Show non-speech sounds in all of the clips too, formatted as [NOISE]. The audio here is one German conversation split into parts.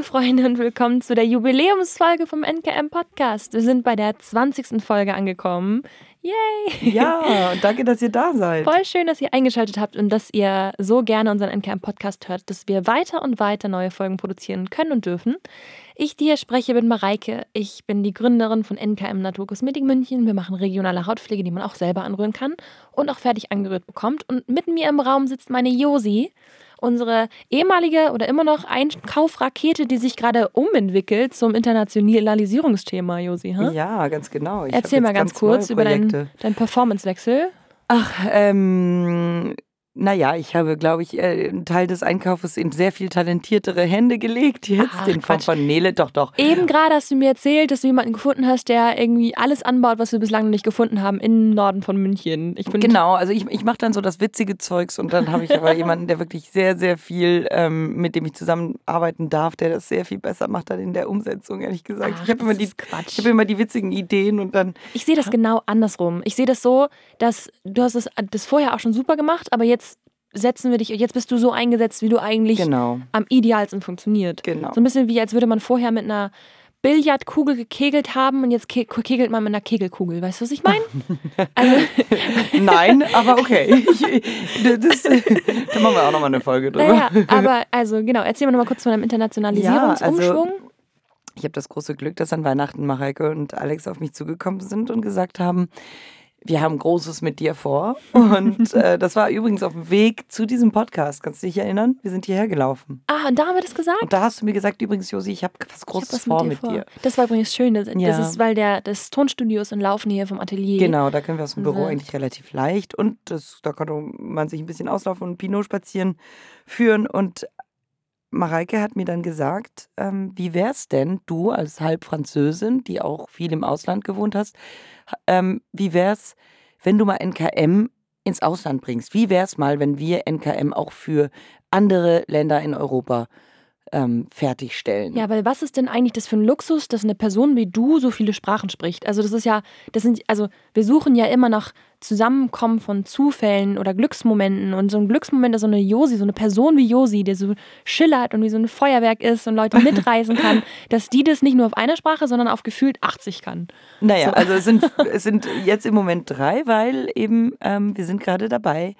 liebe Freunde, und willkommen zu der Jubiläumsfolge vom NKM Podcast. Wir sind bei der 20. Folge angekommen. Yay! Ja, [LAUGHS] danke, dass ihr da seid. Voll schön, dass ihr eingeschaltet habt und dass ihr so gerne unseren NKM Podcast hört, dass wir weiter und weiter neue Folgen produzieren können und dürfen. Ich, die hier spreche, bin Mareike. Ich bin die Gründerin von NKM Naturkosmetik München. Wir machen regionale Hautpflege, die man auch selber anrühren kann und auch fertig angerührt bekommt. Und mit mir im Raum sitzt meine Josi unsere ehemalige oder immer noch Einkaufrakete, die sich gerade umentwickelt zum Internationalisierungsthema, Josi. Huh? Ja, ganz genau. Ich Erzähl mal ganz, ganz kurz über deinen dein Performancewechsel. Ach, ähm, naja, ich habe, glaube ich, äh, einen Teil des Einkaufes in sehr viel talentiertere Hände gelegt jetzt. Ach, den Quatsch. von Nele, doch, doch. Eben gerade hast du mir erzählt, dass du jemanden gefunden hast, der irgendwie alles anbaut, was wir bislang noch nicht gefunden haben, im Norden von München. genau, also ich, ich mache dann so das witzige Zeugs und dann habe ich aber [LAUGHS] jemanden, der wirklich sehr, sehr viel, ähm, mit dem ich zusammenarbeiten darf, der das sehr viel besser macht dann in der Umsetzung, ehrlich gesagt. Ach, ich habe immer, die, hab immer die witzigen Ideen und dann... Ich sehe das genau andersrum. Ich sehe das so, dass du hast das, das vorher auch schon super gemacht, aber jetzt setzen wir dich, jetzt bist du so eingesetzt, wie du eigentlich genau. am idealsten funktioniert. Genau. So ein bisschen wie, als würde man vorher mit einer Billardkugel gekegelt haben und jetzt ke kegelt man mit einer Kegelkugel. Weißt du, was ich meine? [LAUGHS] Also [LAUGHS] Nein, aber okay. Ich, das, da machen wir auch nochmal eine Folge drüber. Naja, aber also genau, erzähl mal nochmal kurz von einem Internationalisierungsumschwung. Ja, also, ich habe das große Glück, dass an Weihnachten Mareike und Alex auf mich zugekommen sind und gesagt haben, wir haben Großes mit dir vor. [LAUGHS] Und äh, das war übrigens auf dem Weg zu diesem Podcast. Kannst du dich erinnern? Wir sind hierher gelaufen. Ah, und da haben wir das gesagt? Und da hast du mir gesagt, übrigens, Josi, ich habe was Großes hab was vor mit, dir, mit dir. Das war übrigens schön. Das, ja. das ist, weil der, das Tonstudio ist und Laufen hier vom Atelier. Genau, da können wir aus dem Büro eigentlich relativ leicht. Und das, da konnte man sich ein bisschen auslaufen und Pinot spazieren führen. Und Mareike hat mir dann gesagt, ähm, wie wär's denn, du als Halbfranzösin, die auch viel im Ausland gewohnt hast, ähm, wie wär's, wenn du mal NKM ins Ausland bringst? Wie wär's mal, wenn wir NKM auch für andere Länder in Europa ähm, fertigstellen. Ja, weil was ist denn eigentlich das für ein Luxus, dass eine Person wie du so viele Sprachen spricht? Also das ist ja, das sind, also wir suchen ja immer nach Zusammenkommen von Zufällen oder Glücksmomenten und so ein Glücksmoment ist so eine Josi, so eine Person wie Josi, der so schillert und wie so ein Feuerwerk ist und Leute [LAUGHS] mitreißen kann, dass die das nicht nur auf einer Sprache, sondern auf gefühlt 80 kann. Naja, so. also es sind, [LAUGHS] es sind jetzt im Moment drei, weil eben ähm, wir sind gerade dabei,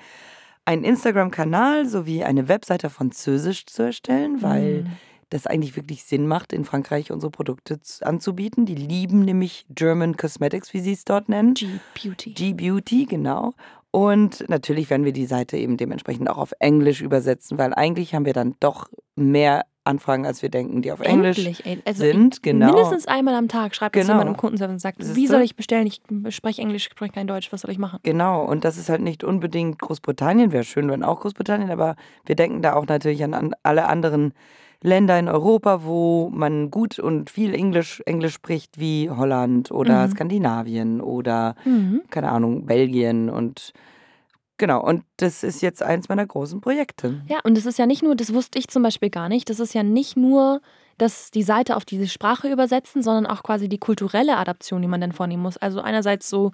einen Instagram-Kanal sowie eine Webseite auf Französisch zu erstellen, weil mhm. das eigentlich wirklich Sinn macht, in Frankreich unsere Produkte anzubieten. Die lieben nämlich German Cosmetics, wie sie es dort nennen. G-Beauty. G-Beauty, genau. Und natürlich werden wir die Seite eben dementsprechend auch auf Englisch übersetzen, weil eigentlich haben wir dann doch mehr Anfragen, als wir denken, die auf Englisch Endlich, also sind. Genau. Mindestens einmal am Tag schreibt genau. jemand im Kundenservice und sagt, wie soll ich bestellen? Ich spreche Englisch, ich spreche kein Deutsch, was soll ich machen? Genau, und das ist halt nicht unbedingt Großbritannien, wäre schön, wenn auch Großbritannien, aber wir denken da auch natürlich an alle anderen Länder in Europa, wo man gut und viel Englisch, Englisch spricht, wie Holland oder mhm. Skandinavien oder, mhm. keine Ahnung, Belgien und Genau, und das ist jetzt eins meiner großen Projekte. Ja, und das ist ja nicht nur, das wusste ich zum Beispiel gar nicht, das ist ja nicht nur, dass die Seite auf diese Sprache übersetzen, sondern auch quasi die kulturelle Adaption, die man dann vornehmen muss. Also einerseits so,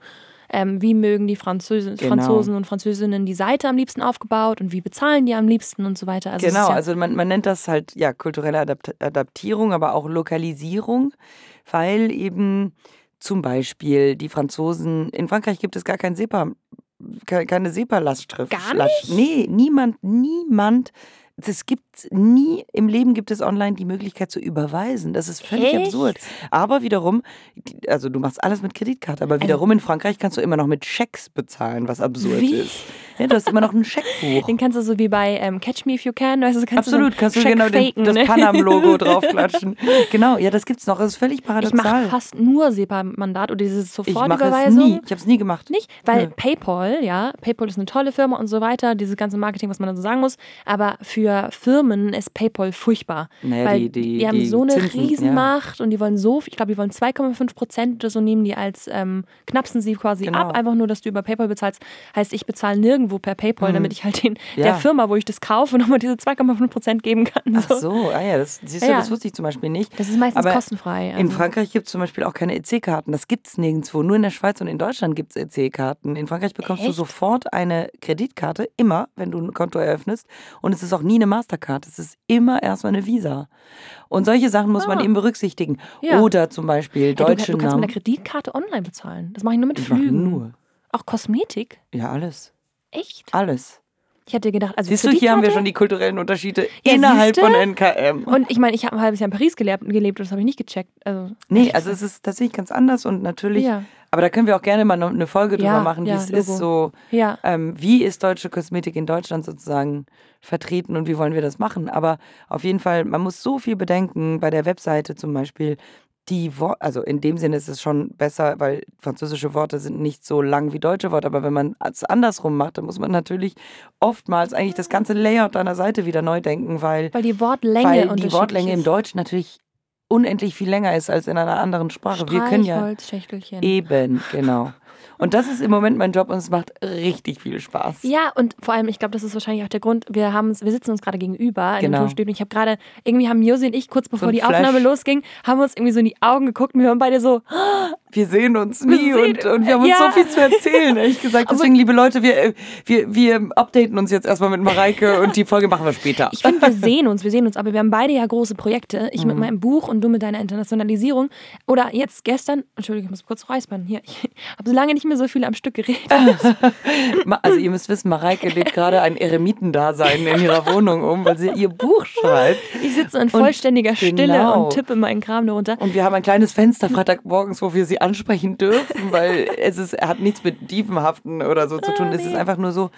ähm, wie mögen die Französen, genau. Franzosen und Französinnen die Seite am liebsten aufgebaut und wie bezahlen die am liebsten und so weiter. Also genau, ja also man, man nennt das halt ja kulturelle Adapt Adaptierung, aber auch Lokalisierung, weil eben zum Beispiel die Franzosen, in Frankreich gibt es gar kein SEPA keine SEPA-Lastschrift. Gar nicht? Nee, niemand, niemand es gibt nie im Leben gibt es online die Möglichkeit zu überweisen. Das ist völlig Echt? absurd. Aber wiederum, also du machst alles mit Kreditkarte, aber also wiederum in Frankreich kannst du immer noch mit Schecks bezahlen, was absurd Wie? ist. Ja, du hast immer noch ein Scheckbuch. Den kannst du so wie bei ähm, Catch Me If You Can, weißt du, kannst Absolut, du so kannst du genau faken, den, das Panam-Logo [LAUGHS] draufklatschen. Genau, ja, das gibt's noch. Das ist völlig paradoxal. Ich mache fast nur SEPA-Mandat oder diese Sofortüberweisung. Ich, ich habe es nie gemacht. Nicht? Weil ja. PayPal, ja, PayPal ist eine tolle Firma und so weiter, dieses ganze Marketing, was man dann so sagen muss, aber für Firmen ist PayPal furchtbar. Naja, weil die, die, die haben die so eine Zinsen, Riesenmacht ja. und die wollen so, ich glaube, die wollen 2,5 Prozent oder so nehmen die als, ähm, knapsen sie quasi genau. ab, einfach nur, dass du über PayPal bezahlst. Heißt, ich bezahle nirgendwo per PayPal, mhm. damit ich halt den, ja. der Firma, wo ich das kaufe, [LAUGHS] nochmal diese 2,5 Prozent geben kann. So. Ach so, ah ja, das, siehst du, ja. das wusste ich zum Beispiel nicht. Das ist meistens Aber kostenfrei. Also. In Frankreich gibt es zum Beispiel auch keine EC-Karten. Das gibt es nirgendwo. Nur in der Schweiz und in Deutschland gibt es EC-Karten. In Frankreich bekommst Echt? du sofort eine Kreditkarte, immer, wenn du ein Konto eröffnest. Und es ist auch nie eine Mastercard. Kreditkarte. Es ist immer erstmal eine Visa. Und solche Sachen muss man Ah. eben berücksichtigen. Ja. Oder zum Beispiel Hey, du, deutsche du kannst mit Namen. einer Kreditkarte online bezahlen. Das mache ich nur mit Ich Flügen. nur. Auch Kosmetik? Ja, alles. Echt? Alles. Ich hätte gedacht, also Siehst du, hier haben wir schon die kulturellen Unterschiede Ja, innerhalb siehste? von NKM. Und ich meine, ich habe ein halbes Jahr in Paris gelebt, gelebt und das habe ich nicht gecheckt. Also, Nee, also es ist tatsächlich ganz anders und natürlich, Ja. Aber da können wir auch gerne mal noch eine Folge drüber Ja, machen, wie ja, es Logo. ist, so Ja. ähm, wie ist deutsche Kosmetik in Deutschland sozusagen vertreten und wie wollen wir das machen. Aber auf jeden Fall, man muss so viel bedenken bei der Webseite zum Beispiel. Die Wor also in dem Sinne ist es schon besser, weil französische Worte sind nicht so lang wie deutsche Worte. Aber wenn man es andersrum macht, dann muss man natürlich oftmals eigentlich das ganze Layout deiner Seite wieder neu denken, weil Weil die Wortlänge weil die Wortlänge im. Deutschen natürlich unendlich viel länger ist als in einer anderen Sprache. Wir können ja eben, genau. Und das ist im Moment mein Job und es macht richtig viel Spaß. Ja, und vor allem, ich glaube, das ist wahrscheinlich auch der Grund, wir, wir sitzen uns gerade gegenüber in Genau. dem Tonstudio. Ich habe gerade, irgendwie haben Josi und ich, kurz bevor ein die Flash. Aufnahme losging, haben uns irgendwie so in die Augen geguckt und wir waren beide so, Wir sehen uns nie Wir und, sehen- und wir haben uns ja. so viel zu erzählen, ehrlich [LAUGHS] gesagt. Deswegen, liebe Leute, wir, äh, wir, wir updaten uns jetzt erstmal mit Mareike und die Folge machen wir später. ich finde, wir [LAUGHS] sehen uns, wir sehen uns, aber wir haben beide ja große Projekte. Ich Mhm. mit meinem Buch und du mit deiner Internationalisierung. Oder jetzt gestern, Entschuldigung, ich muss kurz räuspern. Hier, ich habe so lange nicht mehr so viel am Stück geredet. [LAUGHS] Also ihr müsst wissen, Mareike lebt gerade ein Eremitendasein in ihrer Wohnung um, weil sie ihr Buch schreibt. Ich sitze in vollständiger Stille genau. und tippe meinen Kram darunter. Und wir haben ein kleines Fenster Freitagmorgens, wo wir sie ansprechen dürfen, weil es ist, hat nichts mit Dievenhaften oder so zu tun. Es ist einfach nur so,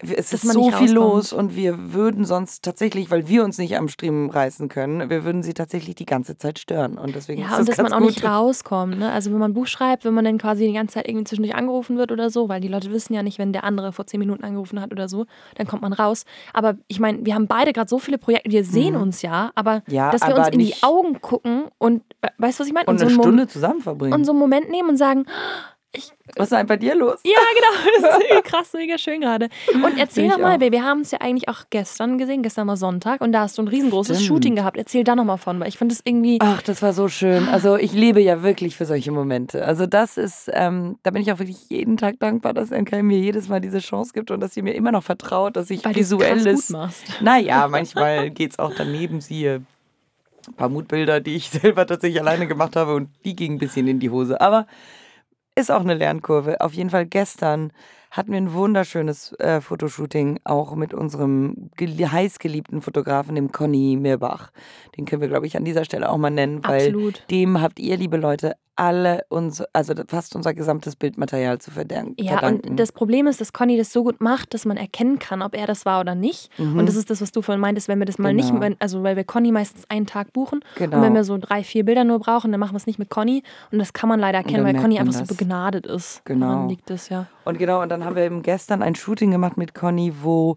es Dass ist so viel los und wir würden sonst tatsächlich, weil wir uns nicht am Striemen reißen können, wir würden sie tatsächlich die ganze Zeit stören. Und deswegen ist Ja, das und dass ganz man auch gut. nicht rauskommt. Ne? Also wenn man ein Buch schreibt, wenn man dann quasi die ganze Zeit irgendwie zwischendurch angerufen wird oder so, weil die Leute wissen ja nicht, wenn der andere vor zehn Minuten angerufen hat oder so, dann kommt man raus. Aber ich meine, wir haben beide gerade so viele Projekte, wir sehen uns ja, aber Mhm. Ja, dass wir aber uns in die Augen gucken und we- weißt du, was ich meine? Und so eine einen Mom- Stunde zusammen verbringen. und so einen Moment nehmen und sagen, Was ist denn bei dir los? ja, genau, [LAUGHS] das ist krass, mega schön gerade. [LAUGHS] Und erzähl Ich doch mal, auch. wir haben es ja eigentlich auch gestern gesehen, gestern war Sonntag und da hast du ein riesengroßes Stimmt. Shooting gehabt. Erzähl da nochmal von, weil ich finde es irgendwie, Ach, das war so schön. Also ich lebe ja wirklich für solche Momente. Also das ist, ähm, da bin ich auch wirklich jeden Tag dankbar, dass NKM mir jedes Mal diese Chance gibt und dass sie mir immer noch vertraut, dass ich weil du visuelles. gut machst. Naja, manchmal geht es auch daneben. Siehe ein paar Mutbilder, die ich [LAUGHS] selber tatsächlich alleine gemacht habe und die gingen ein bisschen in die Hose. Aber ist auch eine Lernkurve. Auf jeden Fall gestern hatten wir ein wunderschönes äh, Fotoshooting, auch mit unserem gel- heißgeliebten Fotografen, dem Conny Mirbach. Den können wir, glaube ich, an dieser Stelle auch mal nennen, weil Absolut. dem habt ihr, liebe Leute, alle uns, also fast unser gesamtes Bildmaterial zu verdanken. Ja, und das Problem ist, dass Conny das so gut macht, dass man erkennen kann, ob er das war oder nicht. Und das ist das, was du vorhin meintest, wenn wir das mal nicht, Mhm. Genau. wenn- also weil wir Conny meistens einen Tag buchen Genau. und wenn wir so drei, vier Bilder nur brauchen, dann machen wir es nicht mit Conny und das kann man leider erkennen, weil Conny einfach so das. begnadet ist. Genau. Daran liegt es, ja. Und genau, und dann haben wir eben gestern ein Shooting gemacht mit Conny, wo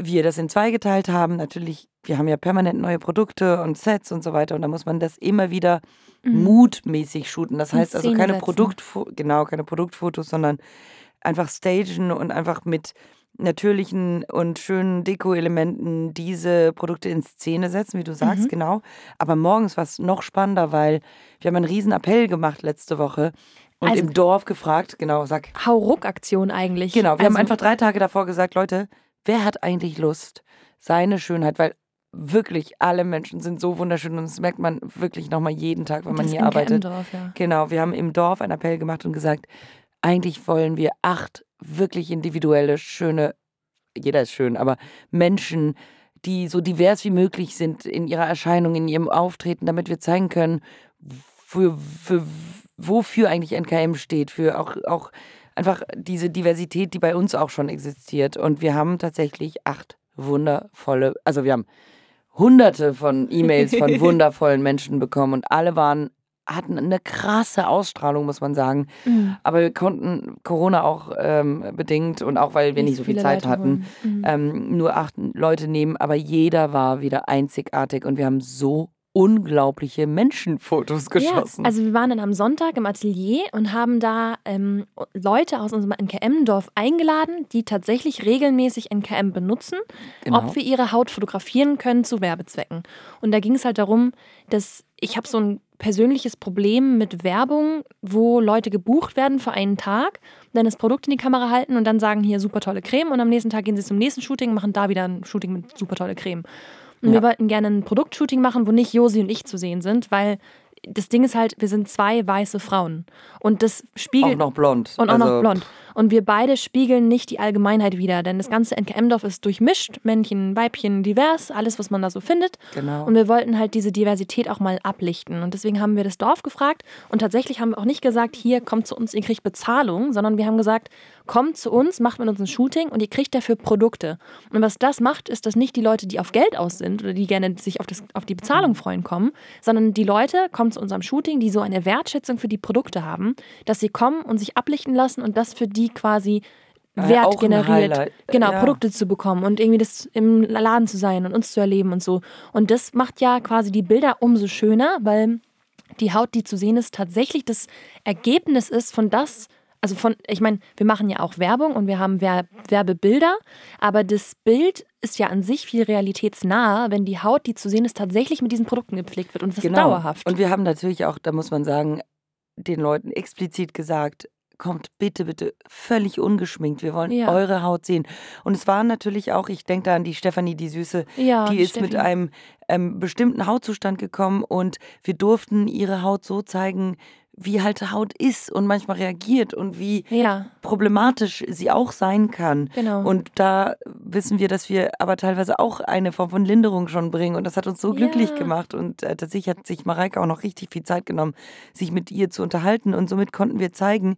wir das in zwei geteilt haben. Natürlich, wir haben ja permanent neue Produkte und Sets und so weiter. Und da muss man das immer wieder mutmäßig shooten. Das heißt also keine. Produktfo genau, keine Produktfotos, sondern einfach stagen und einfach mit natürlichen und schönen Deko-Elementen diese Produkte in Szene setzen, wie du sagst, Mhm. genau. Aber morgens war es noch spannender, weil wir haben einen riesen Appell gemacht letzte Woche und Also- im Dorf gefragt, genau, sag. Hauruck-Aktion eigentlich. Genau, wir haben Also, einfach drei Tage davor gesagt, Leute, wer hat eigentlich Lust, seine Schönheit, weil wirklich alle Menschen sind so wunderschön und das merkt man wirklich nochmal jeden Tag, wenn man das hier NKM arbeitet. Dorf, ja. Genau, wir haben im Dorf einen Appell gemacht und gesagt, eigentlich wollen wir acht wirklich individuelle, schöne, jeder ist schön, aber Menschen, die so divers wie möglich sind in ihrer Erscheinung, in ihrem Auftreten, damit wir zeigen können, für, für, wofür eigentlich NKM steht, für auch, auch einfach diese Diversität, die bei uns auch schon existiert. Und wir haben tatsächlich acht wundervolle, also wir haben hunderte von E-Mails von [LAUGHS] wundervollen Menschen bekommen und alle waren hatten eine krasse Ausstrahlung, muss man sagen. Mhm. Aber wir konnten Corona auch ähm, bedingt und auch weil wir nicht, so viel Zeit Leute hatten. Mhm. ähm, nur acht Leute nehmen. Aber jeder war wieder einzigartig und wir haben so unglaubliche Menschenfotos geschossen. Ja, also wir waren dann am Sonntag im Atelier und haben da ähm, Leute aus unserem NKM-Dorf eingeladen, die tatsächlich regelmäßig NKM benutzen, Genau. ob wir ihre Haut fotografieren können zu Werbezwecken. Und da ging es halt darum, dass ich habe so ein persönliches Problem mit Werbung, wo Leute gebucht werden für einen Tag, dann das Produkt in die Kamera halten und dann sagen, hier super tolle Creme und am nächsten Tag gehen sie zum nächsten Shooting, machen da wieder ein Shooting mit super tolle Creme. Und ja. wir wollten gerne ein Produktshooting machen, wo nicht Josi und ich zu sehen sind, weil das Ding ist halt, wir sind zwei weiße Frauen. Und das spiegelt. Auch noch blond. Und auch also noch blond. Und wir beide spiegeln nicht die Allgemeinheit wider, denn das ganze NKM-Dorf ist durchmischt, Männchen, Weibchen, divers, alles, was man da so findet. Genau. Und wir wollten halt diese Diversität auch mal ablichten. Und deswegen haben wir das Dorf gefragt und tatsächlich haben wir auch nicht gesagt, hier kommt zu uns, ihr kriegt Bezahlung, sondern wir haben gesagt, kommt zu uns, macht mit uns ein Shooting und ihr kriegt dafür Produkte. Und was das macht, ist, dass nicht die Leute, die auf Geld aus sind oder die gerne sich auf, das, auf die Bezahlung freuen, kommen, sondern die Leute kommen zu unserem Shooting, die so eine Wertschätzung für die Produkte haben, dass sie kommen und sich ablichten lassen und das für die quasi Wert ja, generiert, genau, ja. Produkte zu bekommen und irgendwie das im Laden zu sein und uns zu erleben und so. Und das macht ja quasi die Bilder umso schöner, weil die Haut, die zu sehen ist, tatsächlich das Ergebnis ist von das, also von, ich meine, wir machen ja auch Werbung und wir haben Werbebilder, aber das Bild ist ja an sich viel realitätsnah, wenn die Haut, die zu sehen ist, tatsächlich mit diesen Produkten gepflegt wird und das genau. dauerhaft. Und wir haben natürlich auch, da muss man sagen, den Leuten explizit gesagt, kommt bitte, bitte völlig ungeschminkt. Wir wollen ja. eure Haut sehen. Und es war natürlich auch, ich denke da an die Stefanie, die Süße, ja, die ist Steffi. mit einem ähm, bestimmten Hautzustand gekommen und wir durften ihre Haut so zeigen, wie halt Haut ist und manchmal reagiert und wie ja. problematisch sie auch sein kann. Genau. Und da wissen wir, dass wir aber teilweise auch eine Form von Linderung schon bringen und das hat uns so glücklich ja. gemacht und äh, tatsächlich hat sich Mareike auch noch richtig viel Zeit genommen, sich mit ihr zu unterhalten und somit konnten wir zeigen,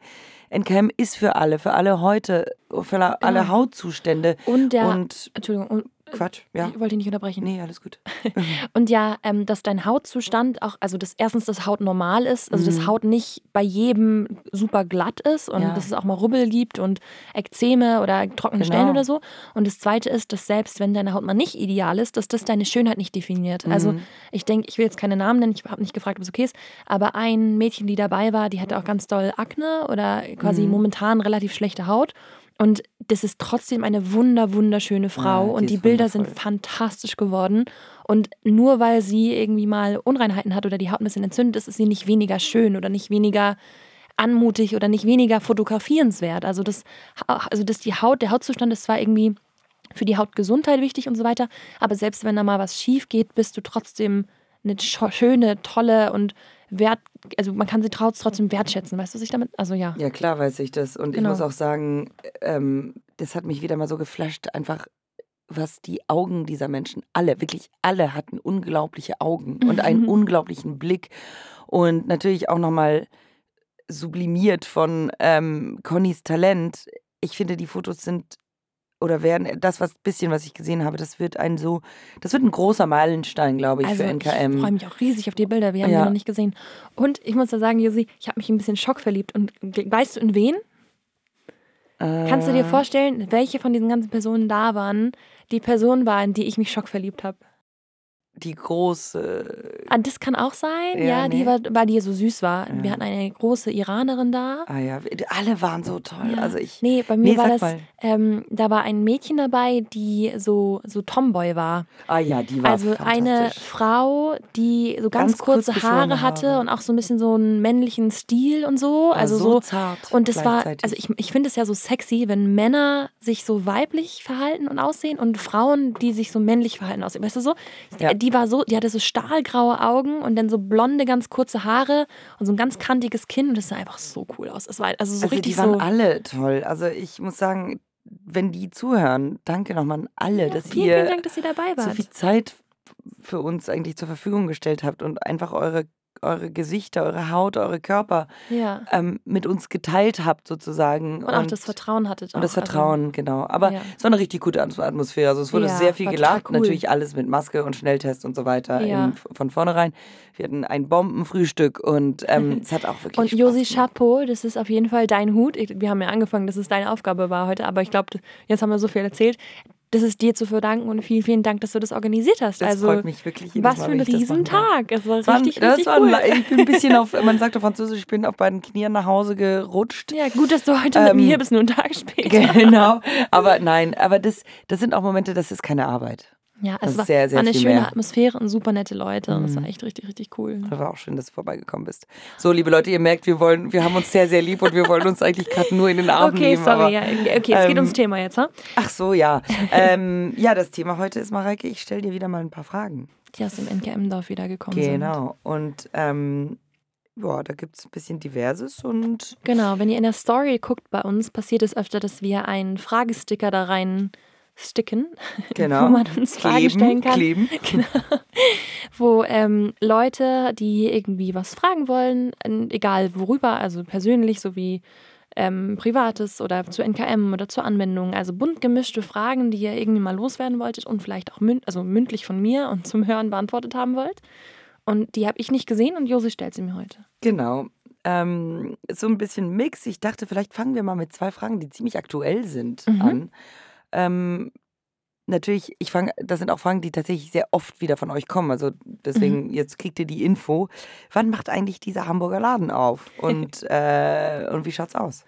NKM ist für alle, für alle heute, für alle genau. Hautzustände. Und der, und, Entschuldigung, Quatsch, ja. Ich wollte dich nicht unterbrechen. Nee, alles gut. [LAUGHS] und ja, ähm, dass dein Hautzustand auch, also dass erstens das Haut normal ist, also mhm. dass Haut nicht bei jedem super glatt ist und ja. dass es auch mal Rubbel gibt und Ekzeme oder trockene genau. Stellen oder so. Und das zweite ist, dass selbst wenn deine Haut mal nicht ideal ist, dass das deine Schönheit nicht definiert. Also mhm. Also ich denke, ich will jetzt keine Namen nennen, ich habe nicht gefragt, ob es okay ist, aber ein Mädchen, die dabei war, die hatte auch ganz doll Akne oder quasi mhm. momentan relativ schlechte Haut. Und das ist trotzdem eine wunder, wunderschöne Frau ja, und die Bilder sind fantastisch geworden. Und nur weil sie irgendwie mal Unreinheiten hat oder die Haut ein bisschen entzündet ist, ist sie nicht weniger schön oder nicht weniger anmutig oder nicht weniger fotografierenswert. Also das, also das die Haut, der Hautzustand ist zwar irgendwie für die Hautgesundheit wichtig und so weiter, aber selbst wenn da mal was schief geht, bist du trotzdem eine schöne, tolle und wert, also man kann sie trotzdem wertschätzen, weißt du, was ich damit, also ja. Ja, klar weiß ich das und genau. ich muss auch sagen, ähm, das hat mich wieder mal so geflasht, einfach was die Augen dieser Menschen, alle, wirklich alle hatten unglaubliche Augen mhm. und einen unglaublichen Blick und natürlich auch nochmal sublimiert von ähm, Connys Talent. Ich finde, die Fotos sind oder werden das was bisschen, was ich gesehen habe, das wird ein so, das wird ein großer Meilenstein, glaube ich, also für NKM. Ich freue mich auch riesig auf die Bilder. Wir haben ja. die noch nicht gesehen. Und ich muss da sagen, Josi, ich habe mich ein bisschen schockverliebt. Und weißt du in wen? Äh. Kannst du dir vorstellen, welche von diesen ganzen Personen da waren, die Person war, in die ich mich schockverliebt habe? Die große. Ah, das kann auch sein, ja, ja nee. die war, weil die so süß war. Ja. Wir hatten eine große Iranerin da. Ah ja, alle waren so toll. Ja. Also ich. Nee, bei mir nee, war das, ähm, da war ein Mädchen dabei, die so, so Tomboy war. Ah ja, die war Also eine Frau, die so ganz, ganz kurze kurz Haare hatte Haare. und auch so ein bisschen so einen männlichen Stil und so. Also so, so zart. Und das war, also ich, ich finde es ja so sexy, wenn Männer sich so weiblich verhalten und aussehen und Frauen, die sich so männlich verhalten aussehen. Weißt du so? Ja. Die war so, die hatte so stahlgraue Augen und dann so blonde, ganz kurze Haare und so ein ganz kantiges Kinn und das sah einfach so cool aus. Es war also so also richtig die waren so alle toll. Also ich muss sagen, wenn die zuhören, danke nochmal an alle, ja, dass vielen, ihr vielen Dank, dass ihr dabei wart. so viel Zeit für uns eigentlich zur Verfügung gestellt habt und einfach eure eure Gesichter, eure Haut, eure Körper ja. ähm, mit uns geteilt habt sozusagen. Und, und auch das Vertrauen hattet. Und das Vertrauen, also, genau. Aber ja. es war eine richtig gute Atmosphäre. Also es wurde ja, sehr viel gelacht. Cool. Natürlich alles mit Maske und Schnelltest und so weiter in, von vornherein. Wir hatten ein Bombenfrühstück und ähm, [LAUGHS] es hat auch wirklich Und Josi Chapeau, das ist auf jeden Fall dein Hut. Wir haben ja angefangen, dass es deine Aufgabe war heute, aber ich glaube, jetzt haben wir so viel erzählt das ist dir zu verdanken und vielen, vielen Dank, dass du das organisiert hast. Das also, freut mich wirklich. Was Mal, für ein Riesentag. Es war richtig, das richtig war cool. ich bin ein bisschen auf, [LAUGHS] man sagt auf Französisch, ich bin auf beiden Knien nach Hause gerutscht. Ja, gut, dass du heute ähm, mit mir bist, nur einen Tag später. [LAUGHS] Genau, aber nein, aber das, das sind auch Momente, das ist keine Arbeit. Ja, es Also war, sehr, sehr war eine schöne mehr. Atmosphäre und super nette Leute. Und das war Mhm. echt richtig, richtig cool. Das war auch schön, dass du vorbeigekommen bist. So, liebe Leute, ihr merkt, wir wollen, wir haben uns sehr, sehr lieb und wir wollen uns eigentlich gerade nur in den Arm Okay, nehmen. sorry. aber, ja, okay, es geht ähm, ums Thema jetzt, ha? Ach so, ja. ähm, ja, das Thema heute ist, Mareike, ich stelle dir wieder mal ein paar Fragen. Die aus dem NKM-Dorf wieder gekommen sind. Genau. Und ähm, ja, da gibt es ein bisschen Diverses und Genau, wenn ihr in der Story guckt bei uns, passiert es öfter, dass wir einen Fragesticker da rein sticken, [LAUGHS] genau. wo man uns Fragen kleben, stellen kann. Kleben. [LAUGHS] Genau. Wo ähm, Leute, die irgendwie was fragen wollen, egal worüber, also persönlich sowie ähm, Privates oder zu NKM oder zur Anwendung, also bunt gemischte Fragen, die ihr irgendwie mal loswerden wolltet und vielleicht auch münd also mündlich von mir und zum Hören beantwortet haben wollt. Und die habe ich nicht gesehen und Josi stellt sie mir heute. Genau. Ähm, so ein bisschen Mix. Ich dachte, vielleicht fangen wir mal mit zwei Fragen, die ziemlich aktuell sind, Mhm. an. Ähm, natürlich, ich fange, das sind auch Fragen, die tatsächlich sehr oft wieder von euch kommen. Also deswegen, Mhm. jetzt kriegt ihr die Info. Wann macht eigentlich dieser Hamburger Laden auf? Und, [LAUGHS] äh, und wie schaut's aus?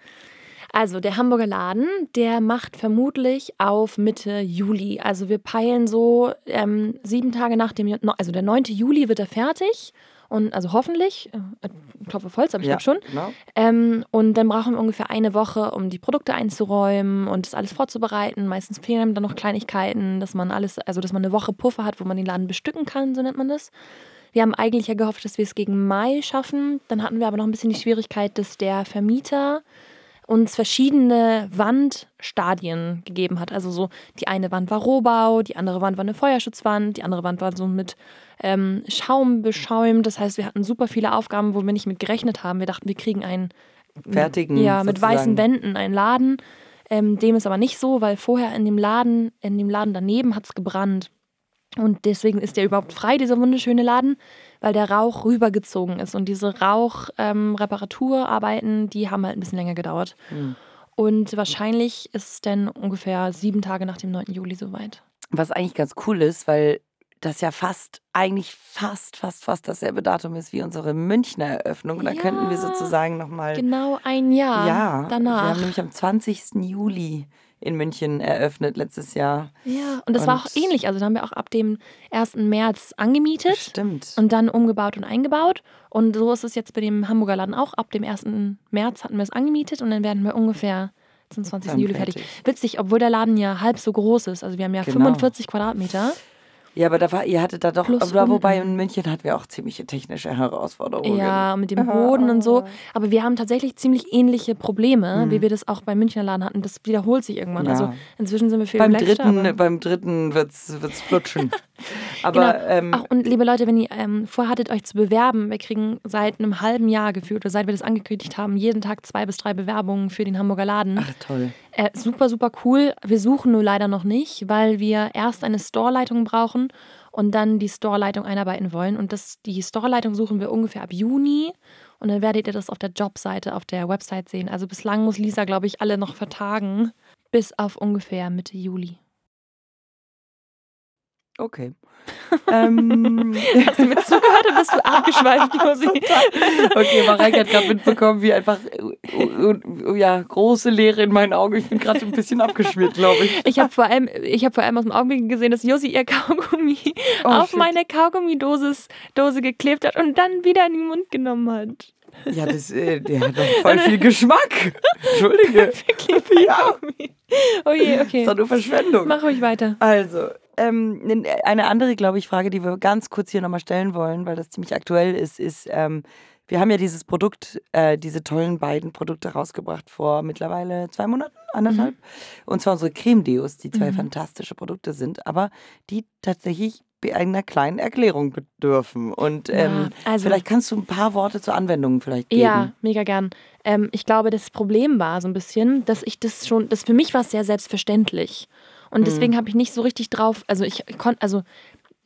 Also der Hamburger Laden, der macht vermutlich auf Mitte Juli. Also wir peilen so ähm, sieben Tage nach dem, also der 9. Juli wird er fertig. Und also hoffentlich, äh, Klopfe auf Holz, aber ich Ja, glaube schon. Genau. Ähm, und dann brauchen wir ungefähr eine Woche, um die Produkte einzuräumen und das alles vorzubereiten. Meistens fehlen dann noch Kleinigkeiten, dass man alles, also dass man eine Woche Puffer hat, wo man den Laden bestücken kann, so nennt man das. Wir haben eigentlich ja gehofft, dass wir es gegen Mai schaffen. Dann hatten wir aber noch ein bisschen die Schwierigkeit, dass der Vermieter uns verschiedene Wandstadien gegeben hat. Also so, die eine Wand war Rohbau, die andere Wand war eine Feuerschutzwand, die andere Wand war so mit ähm, Schaum beschäumt. Das heißt, wir hatten super viele Aufgaben, wo wir nicht mit gerechnet haben. Wir dachten, wir kriegen einen Fertigen. ja, mit sozusagen. weißen Wänden einen Laden. Ähm, dem ist aber nicht so, weil vorher in dem Laden, in dem Laden daneben hat es gebrannt. Und deswegen ist der überhaupt frei, dieser wunderschöne Laden, weil der Rauch rübergezogen ist. Und diese Rauch-Reparaturarbeiten, die haben halt ein bisschen länger gedauert. Hm. Und wahrscheinlich ist es dann ungefähr sieben Tage nach dem 9. Juli soweit. Was eigentlich ganz cool ist, weil das ja fast, eigentlich fast, fast, fast dasselbe Datum ist wie unsere Münchner Eröffnung. Und da könnten wir Ja. sozusagen nochmal. Genau ein Jahr ja, wir danach. haben nämlich am 20. Juli in München eröffnet letztes Jahr. ja, und das war auch Und- ähnlich. Also da haben wir auch ab dem 1. März angemietet. Stimmt. und dann umgebaut und eingebaut. Und so ist es jetzt bei dem Hamburger Laden auch. Ab dem 1. März hatten wir es angemietet und dann werden wir ungefähr zum 20. Dann Juli fertig. fertig. Witzig, obwohl der Laden ja halb so groß ist. Also wir haben ja Genau. 45 Quadratmeter. Ja, aber da war, ihr hattet da doch, Plus aber wobei in München hatten wir auch ziemliche technische Herausforderungen. Ja, mit dem Boden und so. Aber wir haben tatsächlich ziemlich ähnliche Probleme, wie wir das auch beim Münchner Laden hatten. Das wiederholt sich irgendwann. Mhm. Ja. Also inzwischen sind wir viel Beim dritten, beim dritten wird's, wird's flutschen. [LAUGHS] [LAUGHS] aber Genau. ähm, Ach, und liebe Leute, wenn ihr ähm, vorhattet, euch zu bewerben, wir kriegen seit einem halben Jahr gefühlt, oder seit wir das angekündigt haben, jeden Tag zwei bis drei Bewerbungen für den Hamburger Laden. ach toll. Äh, super, super cool. Wir suchen nur leider noch nicht, weil wir erst eine Storeleitung brauchen und dann die Storeleitung einarbeiten wollen. Und das, die Storeleitung suchen wir ungefähr ab Juni. Und dann werdet ihr das auf der Jobseite, auf der Website sehen. Also bislang muss Lisa, glaube ich, alle noch vertagen. Bis auf ungefähr Mitte Juli. Okay. ähm, [LAUGHS] Hast du mir zugehört oder bist du abgeschweift, [LAUGHS] Josi? okay, Mareike hat gerade mitbekommen, wie einfach äh, ja, große Leere in meinen Augen. Ich bin gerade ein bisschen abgeschmiert, glaube ich. Ich habe vor, allem- ich hab vor allem aus dem Augenblick gesehen, dass Josi ihr Kaugummi Oh, auf shit. meine Kaugummidose Dose geklebt hat und dann wieder in den Mund genommen hat. Ja, das, äh, der hat doch [LAUGHS] voll viel Geschmack. Entschuldige. Ja, Oh je, das okay. ist doch nur Verschwendung. Mach ruhig weiter. Also, ähm, eine andere, glaube ich, Frage, die wir ganz kurz hier nochmal stellen wollen, weil das ziemlich aktuell ist, ist, ähm, wir haben ja dieses Produkt, äh, diese tollen beiden Produkte rausgebracht vor mittlerweile zwei Monaten, anderthalb. Und zwar unsere Creme-Deos, die zwei Mhm. fantastische Produkte sind, aber die tatsächlich einer kleinen Erklärung bedürfen. Und ähm, Ja, also- vielleicht kannst du ein paar Worte zur Anwendung vielleicht geben. Ja, mega gern. Ähm, ich glaube, das Problem war so ein bisschen, dass ich das schon, das für mich war es sehr selbstverständlich. Mhm. Und deswegen habe ich nicht so richtig drauf, also ich konnte, also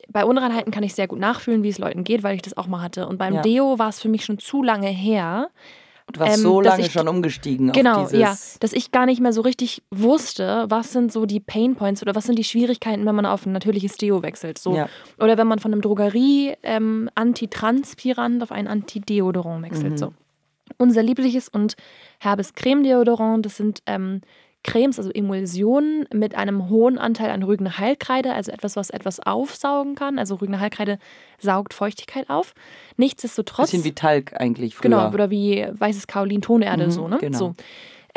bei Unreinheiten kann ich sehr gut nachfühlen, wie es Leuten geht, weil ich das auch mal hatte. Und beim Ja. Deo war es für mich schon zu lange her. Du warst ähm, so lange ich- schon umgestiegen Genau, auf dieses... ja, dass ich gar nicht mehr so richtig wusste, was sind so die Pain Points oder was sind die Schwierigkeiten, wenn man auf ein natürliches Deo wechselt. So. Ja. Oder wenn man von einem Drogerie ähm, Antitranspirant auf ein Antideodorant wechselt. Mhm. So. Unser liebliches und herbes Creme-Deodorant, das sind ähm, Cremes, also Emulsionen mit einem hohen Anteil an Rügener Heilkreide, also etwas, was etwas aufsaugen kann. Also Rügener Heilkreide saugt Feuchtigkeit auf. Nichtsdestotrotz. Bisschen wie Talg eigentlich früher. Genau, oder wie weißes Kaolin, Tonerde, Mhm, so, ne? genau. So.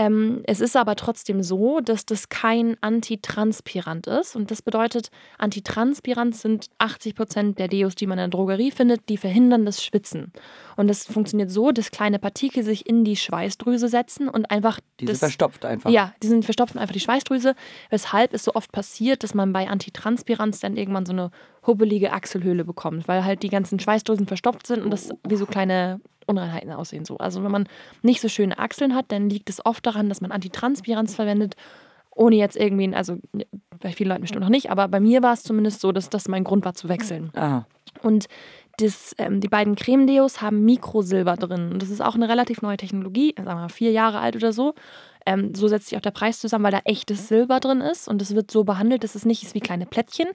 Ähm, es ist aber trotzdem so, dass das kein Antitranspirant ist. Und das bedeutet, Antitranspirant sind 80 Prozent der Deos, die man in der Drogerie findet, die verhindern das Schwitzen. Und das funktioniert so, dass kleine Partikel sich in die Schweißdrüse setzen und einfach Die sind das verstopft einfach. ja, die sind verstopfen einfach die Schweißdrüse, weshalb es so oft passiert, dass man bei Antitranspiranz dann irgendwann so eine hubbelige Achselhöhle bekommt, weil halt die ganzen Schweißdrüsen verstopft sind und das wie so kleine Unreinheiten aussehen so. Also wenn man nicht so schöne Achseln hat, dann liegt es oft daran, dass man Antitranspiranz verwendet, ohne jetzt irgendwie, also bei vielen Leuten bestimmt noch nicht, aber bei mir war es zumindest so, dass das mein Grund war zu wechseln. Aha. Und das, ähm, die beiden Creme-Deos haben Mikrosilber drin. Und das ist auch eine relativ neue Technologie, sagen wir mal vier Jahre alt oder so. Ähm, so setzt sich auch der Preis zusammen, weil da echtes Silber drin ist. Und es wird so behandelt, dass es nicht ist wie kleine Plättchen,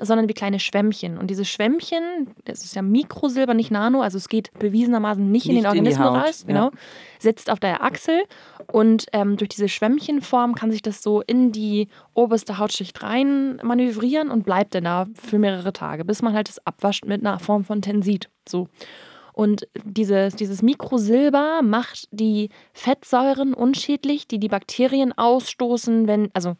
sondern wie kleine Schwämmchen. Und diese Schwämmchen, das ist ja Mikrosilber, nicht Nano, also es geht bewiesenermaßen nicht, in Nicht den in die Organismus Haut, raus, genau, sitzt auf der Achsel und ähm, durch diese Schwämmchenform kann sich das so in die oberste Hautschicht rein manövrieren und bleibt dann da für mehrere Tage, bis man halt das abwascht mit einer Form von Tensid. So. Und dieses, dieses Mikrosilber macht die Fettsäuren unschädlich, die die Bakterien ausstoßen, wenn, also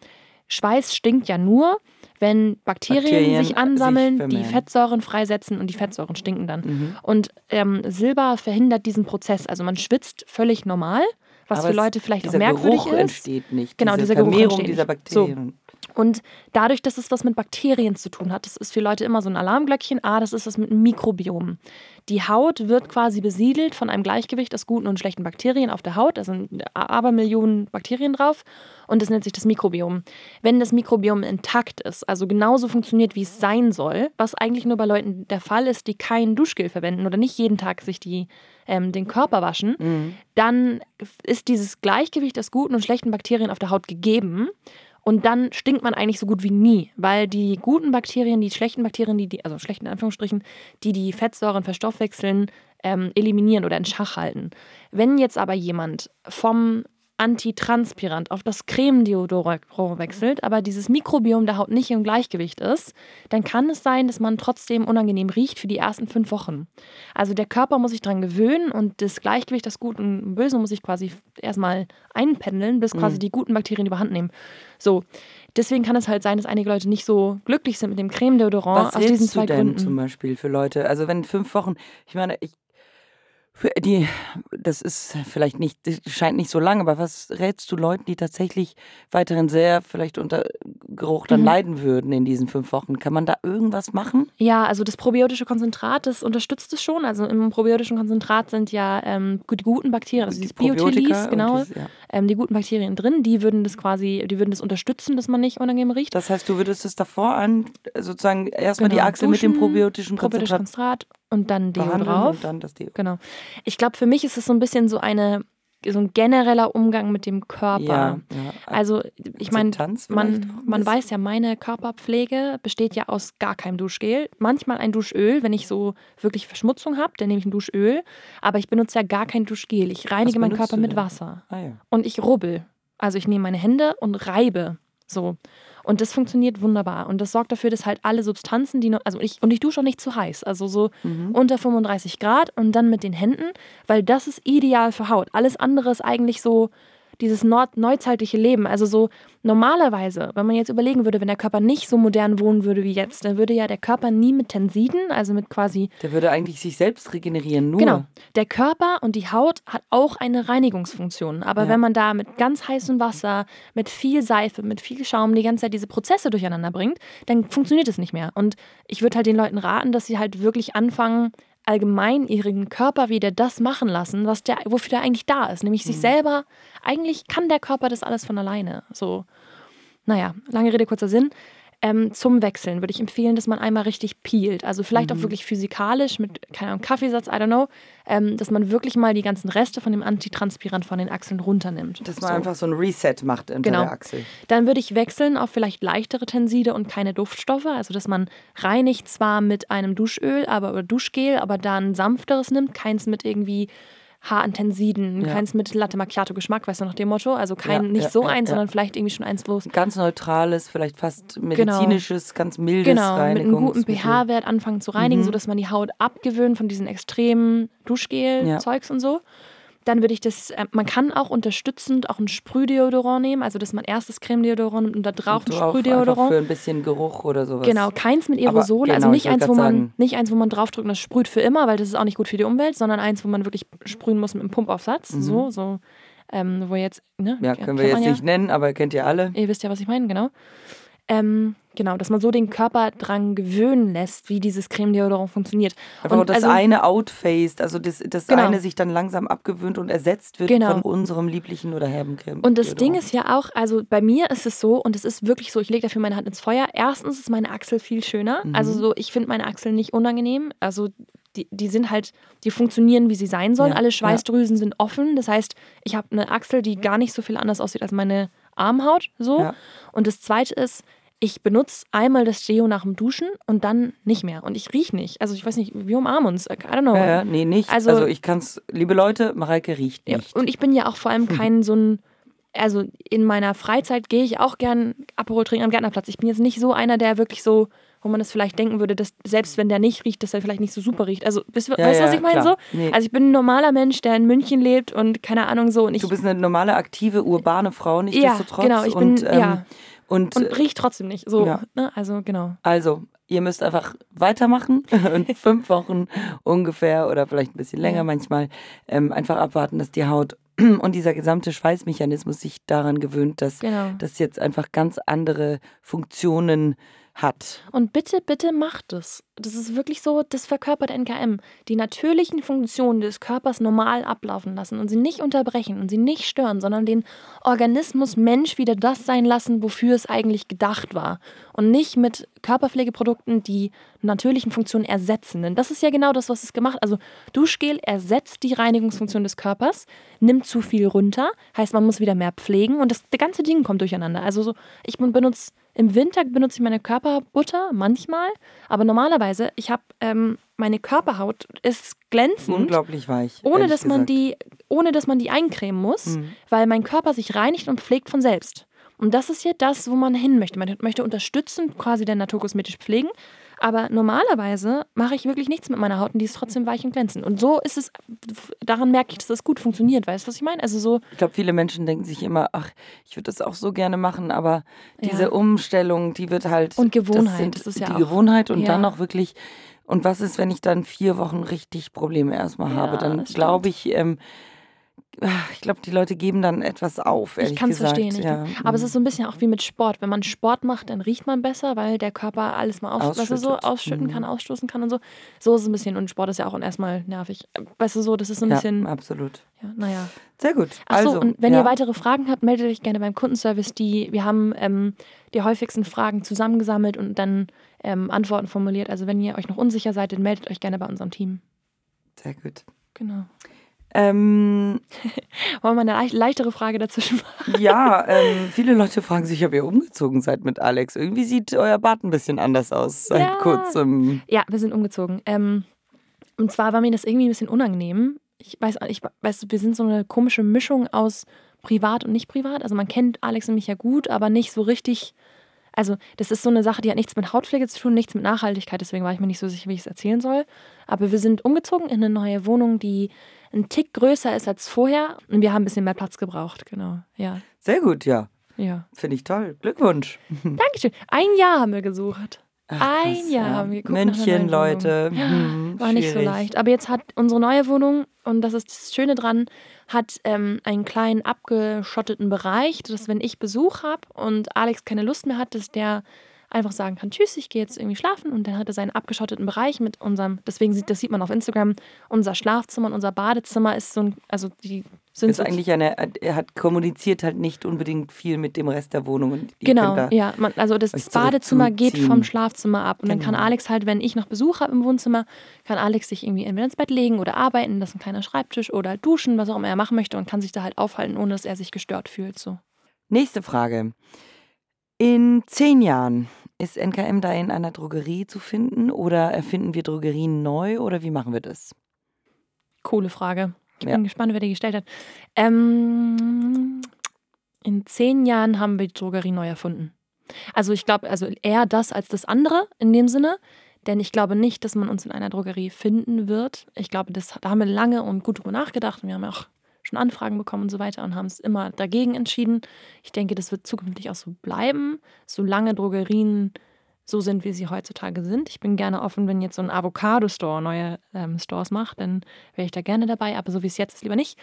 Schweiß stinkt ja nur, wenn Bakterien, Bakterien sich ansammeln, sich die. Fettsäuren freisetzen und die Fettsäuren stinken dann. Mhm. Und ähm, Silber verhindert diesen Prozess. Also man schwitzt völlig normal, was Aber für Leute vielleicht auch merkwürdig Geruch ist. entsteht nicht. Genau, diese dieser Geruch Vermehrung entsteht dieser nicht. So. Bakterien. Und dadurch, dass es was mit Bakterien zu tun hat, das ist für Leute immer so ein Alarmglöckchen. Ah, das ist was mit einem Mikrobiom. Die Haut wird quasi besiedelt von einem Gleichgewicht aus guten und schlechten Bakterien auf der Haut. Da sind Abermillionen Bakterien drauf. Und das nennt sich das Mikrobiom. Wenn das Mikrobiom intakt ist, also genauso funktioniert, wie es sein soll, was eigentlich nur bei Leuten der Fall ist, die kein Duschgel verwenden oder nicht jeden Tag sich die, ähm, den Körper waschen, Mhm. dann ist dieses Gleichgewicht aus guten und schlechten Bakterien auf der Haut gegeben. Und dann stinkt man eigentlich so gut wie nie, weil die guten Bakterien, die schlechten Bakterien, die, die also schlechten in Anführungsstrichen, die die Fettsäuren verstoffwechseln, ähm, eliminieren oder in Schach halten. Wenn jetzt aber jemand vom Antitranspirant auf das Creme-Deodorant wechselt, aber dieses Mikrobiom der Haut nicht im Gleichgewicht ist, dann kann es sein, dass man trotzdem unangenehm riecht für die ersten fünf Wochen. Also der Körper muss sich daran gewöhnen und das Gleichgewicht, das Guten und Bösen, muss sich quasi erstmal einpendeln, bis quasi die guten Bakterien überhand nehmen. So, deswegen kann es halt sein, dass einige Leute nicht so glücklich sind mit dem Creme-Deodorant aus diesen zwei du denn Gründen. zum Beispiel für Leute? Also wenn fünf Wochen, ich meine, ich, die, das ist vielleicht nicht, scheint nicht so lang, aber was rätst du Leuten, die tatsächlich weiterhin sehr vielleicht unter Geruch dann Mhm. leiden würden in diesen fünf Wochen? Kann man da irgendwas machen? Ja, also das probiotische Konzentrat, das unterstützt es schon. Also im probiotischen Konzentrat sind ja ähm, die guten Bakterien, also dieses Probiotika Biotilis, genau, dieses- ja. ähm, die guten Bakterien drin, die würden das quasi, die würden das unterstützen, dass man nicht unangenehm riecht. Das heißt, du würdest es davor an, sozusagen erstmal die Genau, Achsel mit dem duschen, probiotischen Konzentrat Konzentrat und dann Deo behandeln drauf. und dann das Deo. Genau. Ich glaube, für mich ist es so ein bisschen so eine so ein genereller Umgang mit dem Körper. Ja, ja. Also ich meine, man, man weiß ja, meine Körperpflege besteht ja aus gar keinem Duschgel. Manchmal ein Duschöl, wenn ich so wirklich Verschmutzung habe, dann nehme ich ein Duschöl. Aber ich benutze ja gar kein Duschgel. Ich reinige meinen Körper mit? Wasser. Ah, ja. Und ich rubbel. Also ich nehme meine Hände und reibe. So. Und das funktioniert wunderbar. Und das sorgt dafür, dass halt alle Substanzen, die noch, also ich, und ich dusche auch nicht zu heiß, also so Mhm. unter 35 Grad und dann mit den Händen, weil das ist ideal für Haut. Alles andere ist eigentlich so dieses nord neuzeitliche Leben. Also so normalerweise, wenn man jetzt überlegen würde, wenn der Körper nicht so modern wohnen würde wie jetzt, dann würde ja der Körper nie mit Tensiden, also mit quasi Der würde eigentlich sich selbst regenerieren, nur. Genau. Der Körper und die Haut hat auch eine Reinigungsfunktion. Aber Ja. wenn man da mit ganz heißem Wasser, mit viel Seife, mit viel Schaum die ganze Zeit diese Prozesse durcheinander bringt, dann funktioniert es nicht mehr. Und ich würde halt den Leuten raten, dass sie halt wirklich anfangen, allgemein ihren Körper wieder das machen lassen, was der, wofür der eigentlich da ist. Nämlich sich Mhm. selber, eigentlich kann der Körper das alles von alleine. So, naja, lange Rede, kurzer Sinn. Ähm, zum Wechseln würde ich empfehlen, dass man einmal richtig peelt. Also vielleicht Mhm. auch wirklich physikalisch mit, keine Ahnung, Kaffeesatz, I don't know, ähm, dass man wirklich mal die ganzen Reste von dem Antitranspirant von den Achseln runternimmt. Dass man So. einfach so ein Reset macht unter Genau. der Achsel. Dann würde ich wechseln auf vielleicht leichtere Tenside und keine Duftstoffe. Also, dass man reinigt zwar mit einem Duschöl aber, oder Duschgel, aber dann sanfteres nimmt, keins mit irgendwie Haarintensiden, Ja. keins mit Latte Macchiato Geschmack, weißt du, nach dem Motto. Also kein, Ja, nicht ja, so eins, sondern vielleicht irgendwie schon eins, wo es Ganz neutrales, vielleicht fast medizinisches, ganz mildes Genau, mit einem guten pH-Wert anfangen zu reinigen, Mhm. sodass man die Haut abgewöhnt von diesen extremen Duschgel-Zeugs und so. Dann würde ich das, äh, man kann auch unterstützend auch ein Sprühdeodorant nehmen, also dass man erst das Creme-Deodorant nimmt und da drauf ein Sprühdeodorant. für ein bisschen Geruch oder sowas. Genau, keins mit Aerosol, genau, also ich nicht eins, wo man, sagen. nicht eins, wo man draufdrückt und das sprüht für immer, weil das ist auch nicht gut für die Umwelt, sondern eins, wo man wirklich sprühen muss mit einem Pumpaufsatz, so, so, ähm, wo jetzt, ne, Mhm. Ja, können wir jetzt ja. nicht nennen, aber kennt ihr alle. Ihr wisst ja, was ich meine, genau. Ähm, genau, dass man so den Körper dran gewöhnen lässt, wie dieses Creme-Deodorant funktioniert. Einfach nur Und das also- eine outfaced, also das, das Genau. eine sich dann langsam abgewöhnt und ersetzt wird Genau. von unserem lieblichen oder herben Creme. Und das Ding ist ja auch, also bei mir ist es so, und es ist wirklich so, ich lege dafür meine Hand ins Feuer. Erstens ist meine Achsel viel schöner. Mhm. Also so, ich finde meine Achseln nicht unangenehm. Also die, die sind halt, die funktionieren, wie sie sein sollen. Ja, Alle ja. Schweißdrüsen sind offen. Das heißt, ich habe eine Achsel, die gar nicht so viel anders aussieht als meine Armhaut. So. Ja. Und das zweite ist, ich benutze einmal das Deo nach dem Duschen und dann nicht mehr. Und ich rieche nicht. Also ich weiß nicht, wir umarmen uns. I don't know. Ja, ja, nee, nicht. Also- Also, ich kann's, liebe Leute, Mareike riecht Ja, nicht. und ich bin ja auch vor allem kein so ein, also in meiner Freizeit gehe ich auch gern Aperol trinken am Gärtnerplatz. Ich bin jetzt nicht so einer, der wirklich so, wo man das vielleicht denken würde, dass selbst wenn der nicht riecht, dass er vielleicht nicht so super riecht. Also, weißt, du- Ja, was ja, ich meine? So? Nee. Also ich bin ein normaler Mensch, der in München lebt und keine Ahnung so. Und ich Du bist eine normale, aktive, urbane Frau, ja, nichtsdestotrotz. genau, ich und, bin, ähm, ja, und, und riecht trotzdem nicht. So, ja. ne? Also genau. also, ihr müsst einfach weitermachen [LAUGHS] und fünf Wochen ungefähr oder vielleicht ein bisschen länger manchmal ähm, einfach abwarten, dass die Haut [CLEARS THROAT] und dieser gesamte Schweißmechanismus sich daran gewöhnt, dass Genau. das jetzt einfach ganz andere Funktionen hat. Und bitte, bitte macht es. Das ist wirklich so, das verkörpert NKM. Die natürlichen Funktionen des Körpers normal ablaufen lassen und sie nicht unterbrechen und sie nicht stören, sondern den Organismus Mensch wieder das sein lassen, wofür es eigentlich gedacht war. Und nicht mit Körperpflegeprodukten die natürlichen Funktionen ersetzen. Denn das ist ja genau das, was es gemacht hat. Also Duschgel ersetzt die Reinigungsfunktion des Körpers, nimmt zu viel runter, heißt, man muss wieder mehr pflegen und das, das ganze Ding kommt durcheinander. Also so, ich benutze im Winter benutze ich meine Körperbutter manchmal, aber normalerweise, ich habe ähm, meine Körperhaut ist glänzend, Unglaublich weich. ohne dass man gesagt. die, ohne dass man die eincremen muss, Mhm. weil mein Körper sich reinigt und pflegt von selbst. Und das ist ja das, wo man hin möchte. Man möchte unterstützen, quasi der naturkosmetisch pflegen. Aber normalerweise mache ich wirklich nichts mit meiner Haut und die ist trotzdem weich und glänzend. Und so ist es, daran merke ich, dass das gut funktioniert. Weißt du, was ich meine? Also so, Ich glaube, viele Menschen denken sich immer, ach, ich würde das auch so gerne machen, aber diese Ja. Umstellung, die wird halt. Und Gewohnheit, Das, sind das ist ja die auch- Gewohnheit und ja. dann auch wirklich. Und was ist, wenn ich dann vier Wochen richtig Probleme erstmal Ja, habe? Dann glaube ich, ähm, ich glaube, die Leute geben dann etwas auf. ich kann es verstehen. Ja. aber es ist so ein bisschen auch wie mit Sport. Wenn man Sport macht, dann riecht man besser, weil der Körper alles mal aus, weißt du, so ausschütten Mhm. kann, ausstoßen kann und so. So ist es ein bisschen. Und Sport ist ja auch erstmal nervig. Weißt du, so, das ist so ein ja, bisschen, absolut. ja, naja. Sehr gut. Achso, also, und wenn ja. ihr weitere Fragen habt, meldet euch gerne beim Kundenservice. Die, wir haben ähm, die häufigsten Fragen zusammengesammelt und dann ähm, Antworten formuliert. Also wenn ihr euch noch unsicher seid, dann meldet euch gerne bei unserem Team. Sehr gut. Genau. Ähm, [LAUGHS] Wollen wir eine leicht- leichtere Frage dazwischen machen? ja, ähm, viele Leute fragen sich, ob ihr umgezogen seid mit Alex. Irgendwie sieht euer Bart ein bisschen anders aus seit Ja. kurzem. Ja, wir sind umgezogen. Ähm, und zwar war mir das irgendwie ein bisschen unangenehm. Ich weiß, ich weiß, wir sind so eine komische Mischung aus privat und nicht privat. Also man kennt Alex und mich ja gut, aber nicht so richtig. Also das ist so eine Sache, die hat nichts mit Hautpflege zu tun, nichts mit Nachhaltigkeit. Deswegen war ich mir nicht so sicher, wie ich es erzählen soll. Aber wir sind umgezogen in eine neue Wohnung, die ein Tick größer ist als vorher. Und wir haben ein bisschen mehr Platz gebraucht. Genau. Ja. Sehr gut, ja. Ja. Finde ich toll. Glückwunsch. [LAUGHS] Dankeschön. Ein Jahr haben wir gesucht. Ach, Ein krass, Jahr ja. haben wir geguckt München. Leute. Hm, War nicht so leicht. Aber jetzt hat unsere neue Wohnung, und das ist das Schöne dran, hat ähm, einen kleinen abgeschotteten Bereich, dass wenn ich Besuch habe und Alex keine Lust mehr hat, dass der einfach sagen kann, tschüss, ich gehe jetzt irgendwie schlafen und dann hat er seinen abgeschotteten Bereich mit unserem, deswegen sieht, das sieht man auf Instagram, unser Schlafzimmer und unser Badezimmer ist so ein, also die sind Ist so eigentlich eine, er hat kommuniziert halt nicht unbedingt viel mit dem Rest der Wohnung. Genau, ja. Man, also das euch Badezimmer geht vom Schlafzimmer ab. Und dann kann Genau. Alex halt, wenn ich noch Besuch habe im Wohnzimmer, kann Alex sich irgendwie entweder ins Bett legen oder arbeiten. Das ist ein kleiner Schreibtisch oder duschen, was auch immer er machen möchte und kann sich da halt aufhalten, ohne dass er sich gestört fühlt. So. Nächste Frage. In zehn Jahren ist NKM da in einer Drogerie zu finden oder erfinden wir Drogerien neu oder wie machen wir das? Coole Frage. Ich bin ja. gespannt, wer die gestellt hat. Ähm, in zehn Jahren haben wir die Drogerie neu erfunden. Also ich glaube, also eher das als das andere in dem Sinne. Denn ich glaube nicht, dass man uns in einer Drogerie finden wird. Ich glaube, das, da haben wir lange und gut drüber nachgedacht. Und wir haben auch schon Anfragen bekommen und so weiter und haben es immer dagegen entschieden. Ich denke, das wird zukünftig auch so bleiben, solange Drogerien so sind, wie sie heutzutage sind. Ich bin gerne offen, wenn jetzt so ein Avocado-Store neue ähm, Stores macht, dann wäre ich da gerne dabei, aber so wie es jetzt ist, lieber nicht.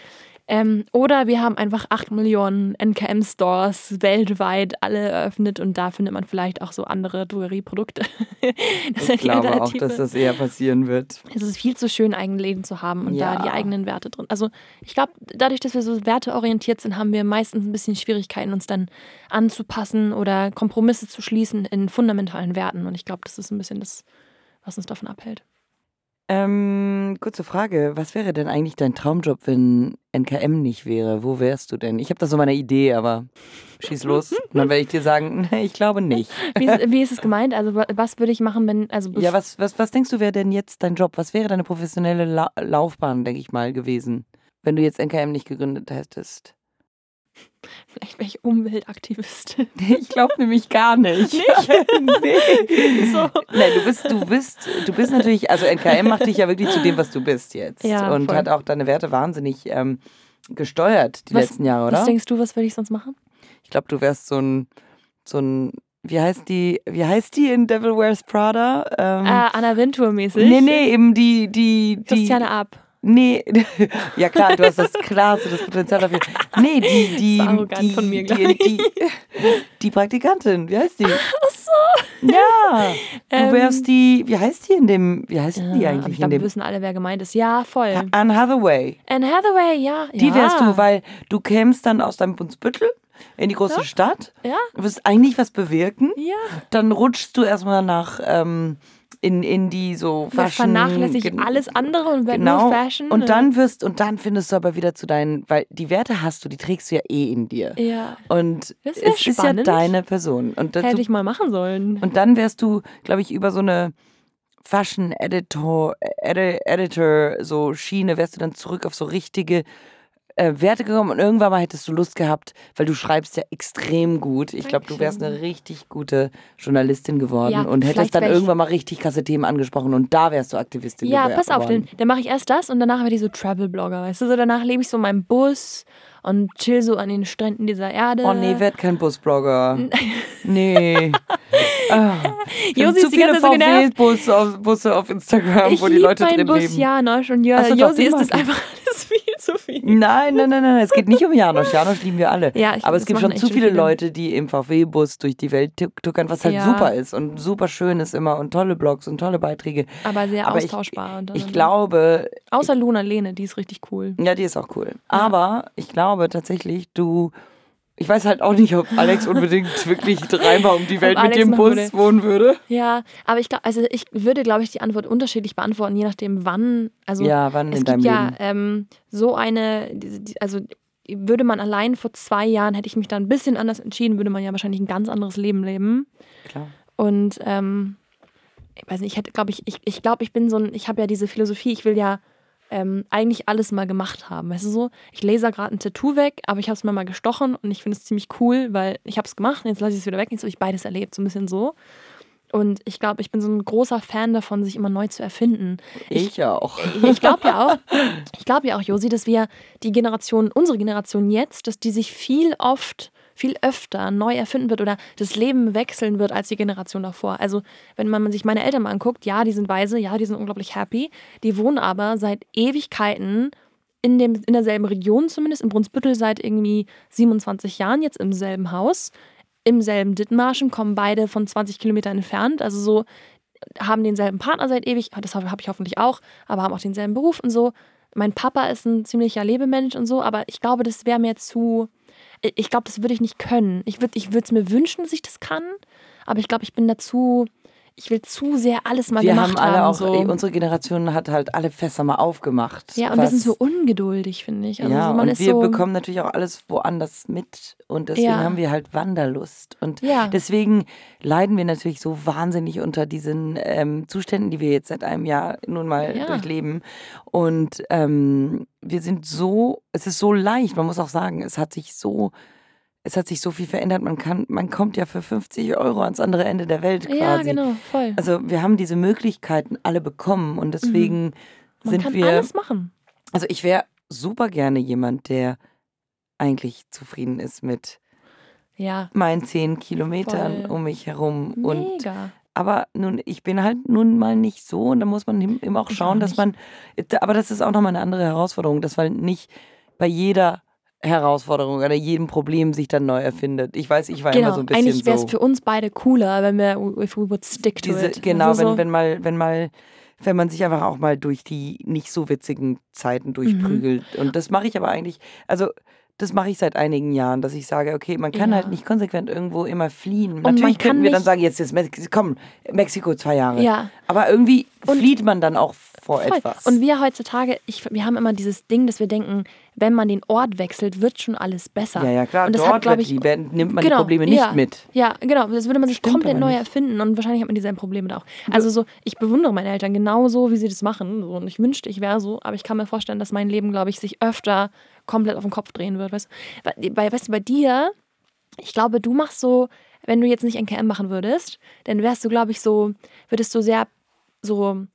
Ähm, oder wir haben einfach 8 Millionen NKM-Stores weltweit alle eröffnet und da findet man vielleicht auch so andere Drogerieprodukte. [LAUGHS] ich glaube auch, dass das eher passieren wird. Es ist viel zu schön, eigene Läden zu haben und ja. da die eigenen Werte drin. Also ich glaube, dadurch, dass wir so werteorientiert sind, haben wir meistens ein bisschen Schwierigkeiten, uns dann anzupassen oder Kompromisse zu schließen in fundamentalen Werten. Und ich glaube, das ist ein bisschen das, was uns davon abhält. Ähm, kurze Frage. Was wäre denn eigentlich dein Traumjob, wenn NKM nicht wäre? Wo wärst du denn? Ich habe da so meine Idee, aber schieß los. Und dann werde ich dir sagen, [LAUGHS] nee, ich glaube nicht. Wie ist, wie ist, es gemeint? Also was würde ich machen, wenn... Also ja, was, was, was denkst du, wäre denn jetzt dein Job? Was wäre deine professionelle La Laufbahn, denke ich mal, gewesen, wenn du jetzt NKM nicht gegründet hättest? [LAUGHS] Vielleicht wäre ich Umweltaktivistin. Ich glaube nämlich gar nicht. [LAUGHS] Nicht? nee. So. Nein, du bist, du bist, du bist natürlich, also NKM macht dich ja wirklich zu dem, was du bist jetzt. Ja, und voll. hat auch deine Werte wahnsinnig ähm, gesteuert die was, letzten Jahre, oder? Was denkst du, was würde ich sonst machen? Ich glaube, du wärst so ein, so ein wie heißt die, wie heißt die in Devil Wears Prada? Ähm, ah, Anna Wintour mäßig? Nee, nee, eben die, die, die. Christiane Ab. Nee, [LAUGHS] ja klar, du hast das klar, so das Potenzial dafür. Nee, die, die, die, von mir, die, die, [LAUGHS] die, Praktikantin, wie heißt die? Ach so. Ja, du wärst ähm, die, wie heißt die in dem, wie heißt die ja, eigentlich ich glaub, in dem? Wir wissen alle, wer gemeint ist. Ja, voll. Anne Hathaway. Anne Hathaway, ja. Die wärst du, weil du kämst dann aus deinem Bunzbüttel in die große ja. Stadt. Ja. Du wirst eigentlich was bewirken. Ja. Dann rutschst du erstmal nach ähm, in, in die so Fashion. Ja, vernachlässigt alles andere und wird genau. nur Fashion. Und dann wirst und dann findest du aber wieder zu deinen, weil die Werte hast du, die trägst du ja eh in dir. Ja. Und es spannend. ist ja deine Person. Und Hätte du, ich mal machen sollen. Und dann wärst du, glaube ich, über so eine Fashion Editor, Edi Editor, so Schiene, wärst du dann zurück auf so richtige äh, Werte gekommen und irgendwann mal hättest du Lust gehabt, weil du schreibst ja extrem gut. Ich glaube, du wärst eine richtig gute Journalistin geworden ja, und hättest dann irgendwann mal richtig krasse Themen angesprochen und da wärst du Aktivistin ja, geworden. Ja, pass auf, dann, dann mache ich erst das und danach werde ich so Travel-Blogger, weißt du? So danach lebe ich so in meinem Bus und chill so an den Stränden dieser Erde. Oh nee, werd kein Busblogger. [LAUGHS] nee. [LAUGHS] ah, Josi zu viele VW-Busse auf, Busse auf Instagram, ich wo die Leute drin Bus leben. Janosch und jo so, Josi ist das einfach [LAUGHS] alles viel zu viel. Nein, nein, nein, nein, es geht nicht um Janosch. Janosch lieben wir alle. Ja, ich, Aber es gibt schon zu viele, viele, Leute, die im VW-Bus durch die Welt tuckern, was halt ja. super ist und super schön ist immer und tolle Blogs und tolle Beiträge. Aber sehr Aber austauschbar. Ich, ich glaube... Außer Luna Lene, die ist richtig cool. Ja, die ist auch cool. Aber ich glaube tatsächlich, du ich weiß halt auch nicht, ob Alex unbedingt [LAUGHS] wirklich dreimal um die Welt mit dem Bus würde. wohnen würde. Ja, aber ich glaube, also ich würde, glaube ich, die Antwort unterschiedlich beantworten, je nachdem, wann. Also ja, wann es in gibt deinem ja Leben. Ähm, so eine, also würde man allein vor zwei Jahren, hätte ich mich da ein bisschen anders entschieden, würde man ja wahrscheinlich ein ganz anderes Leben leben. Klar. Und ähm, ich weiß nicht, ich hätte, glaube ich, ich, ich glaube, ich bin so ein, ich habe ja diese Philosophie, ich will ja ähm, eigentlich alles mal gemacht haben. Weißt du so, ich laser gerade ein Tattoo weg, aber ich habe es mir mal gestochen und ich finde es ziemlich cool, weil ich habe es gemacht und jetzt lasse ich es wieder weg. Jetzt habe ich beides erlebt, so ein bisschen so. Und ich glaube, ich bin so ein großer Fan davon, sich immer neu zu erfinden. Ich, ich auch. [LAUGHS] Ich glaube ja auch. Ich glaube ja auch, Josi, dass wir die Generation, unsere Generation jetzt, dass die sich viel oft viel öfter neu erfinden wird oder das Leben wechseln wird als die Generation davor. Also, wenn man sich meine Eltern mal anguckt, ja, die sind weise, ja, die sind unglaublich happy, die wohnen aber seit Ewigkeiten in, dem, in derselben Region zumindest, in Brunsbüttel seit irgendwie 27 Jahren, jetzt im selben Haus, im selben Dithmarschen, kommen beide von 20 Kilometern entfernt, also so haben denselben Partner seit ewig, das habe ich hoffentlich auch, aber haben auch denselben Beruf und so. Mein Papa ist ein ziemlicher Lebemensch und so, aber ich glaube, das wäre mir zu, ich glaube, das würde ich nicht können. Ich würde es mir wünschen, dass ich das kann, aber ich glaube, ich bin dazu, ich will zu sehr alles mal wir gemacht haben alle haben. auch, so. unsere Generation hat halt alle Fässer mal aufgemacht. ja, und wir sind so ungeduldig, finde ich. Also ja, so, und wir so, bekommen natürlich auch alles woanders mit. Und deswegen Ja. haben wir halt Wanderlust. Und Ja. deswegen leiden wir natürlich so wahnsinnig unter diesen ähm, Zuständen, die wir jetzt seit einem Jahr nun mal Ja. durchleben. Und ähm, wir sind so, es ist so leicht, man muss auch sagen, es hat sich so. Es hat sich so viel verändert. Man kann, man kommt ja für 50 Euro ans andere Ende der Welt quasi. Ja, genau, voll. Also wir haben diese Möglichkeiten alle bekommen und deswegen man sind kann wir. alles machen. Also ich wäre super gerne jemand, der eigentlich zufrieden ist mit Ja, meinen zehn Kilometern Voll. um mich herum. Und mega. aber nun, ich bin halt nun mal nicht so und da muss man immer auch schauen, auch dass man. Aber das ist auch nochmal eine andere Herausforderung, dass man nicht bei jeder Herausforderung oder jedem Problem sich dann neu erfindet. Ich weiß, ich war immer Genau, so ein bisschen eigentlich wäre es so. für uns beide cooler, wenn wir, if we would stick to diese, it. genau, also wenn, so, wenn mal, wenn mal, wenn man sich einfach auch mal durch die nicht so witzigen Zeiten durchprügelt. Mhm. Und das mache ich aber eigentlich, also das mache ich seit einigen Jahren, dass ich sage, okay, man kann Ja. halt nicht konsequent irgendwo immer fliehen. man Natürlich könnten wir dann sagen, jetzt ist Mexiko, komm, Mexiko zwei Jahre. Ja. Aber irgendwie Und- flieht man dann auch vor Voll. etwas. Und wir heutzutage, ich, wir haben immer dieses Ding, dass wir denken, wenn man den Ort wechselt, wird schon alles besser. ja, ja, klar, Und das dort hat, ich, die, werden, nimmt man genau, die Probleme nicht ja, mit. Ja, genau. Das würde man sich komplett neu erfinden und wahrscheinlich hat man dieselben Probleme da auch. Also so, ich bewundere meine Eltern genauso, wie sie das machen. So, und ich wünschte, ich wäre so, aber ich kann mir vorstellen, dass mein Leben, glaube ich, sich öfter komplett auf den Kopf drehen wird. Weißt, du? bei, weißt du, bei dir, ich glaube, du machst so, wenn du jetzt nicht NKM machen würdest, dann wärst du, glaube ich, so, würdest du sehr so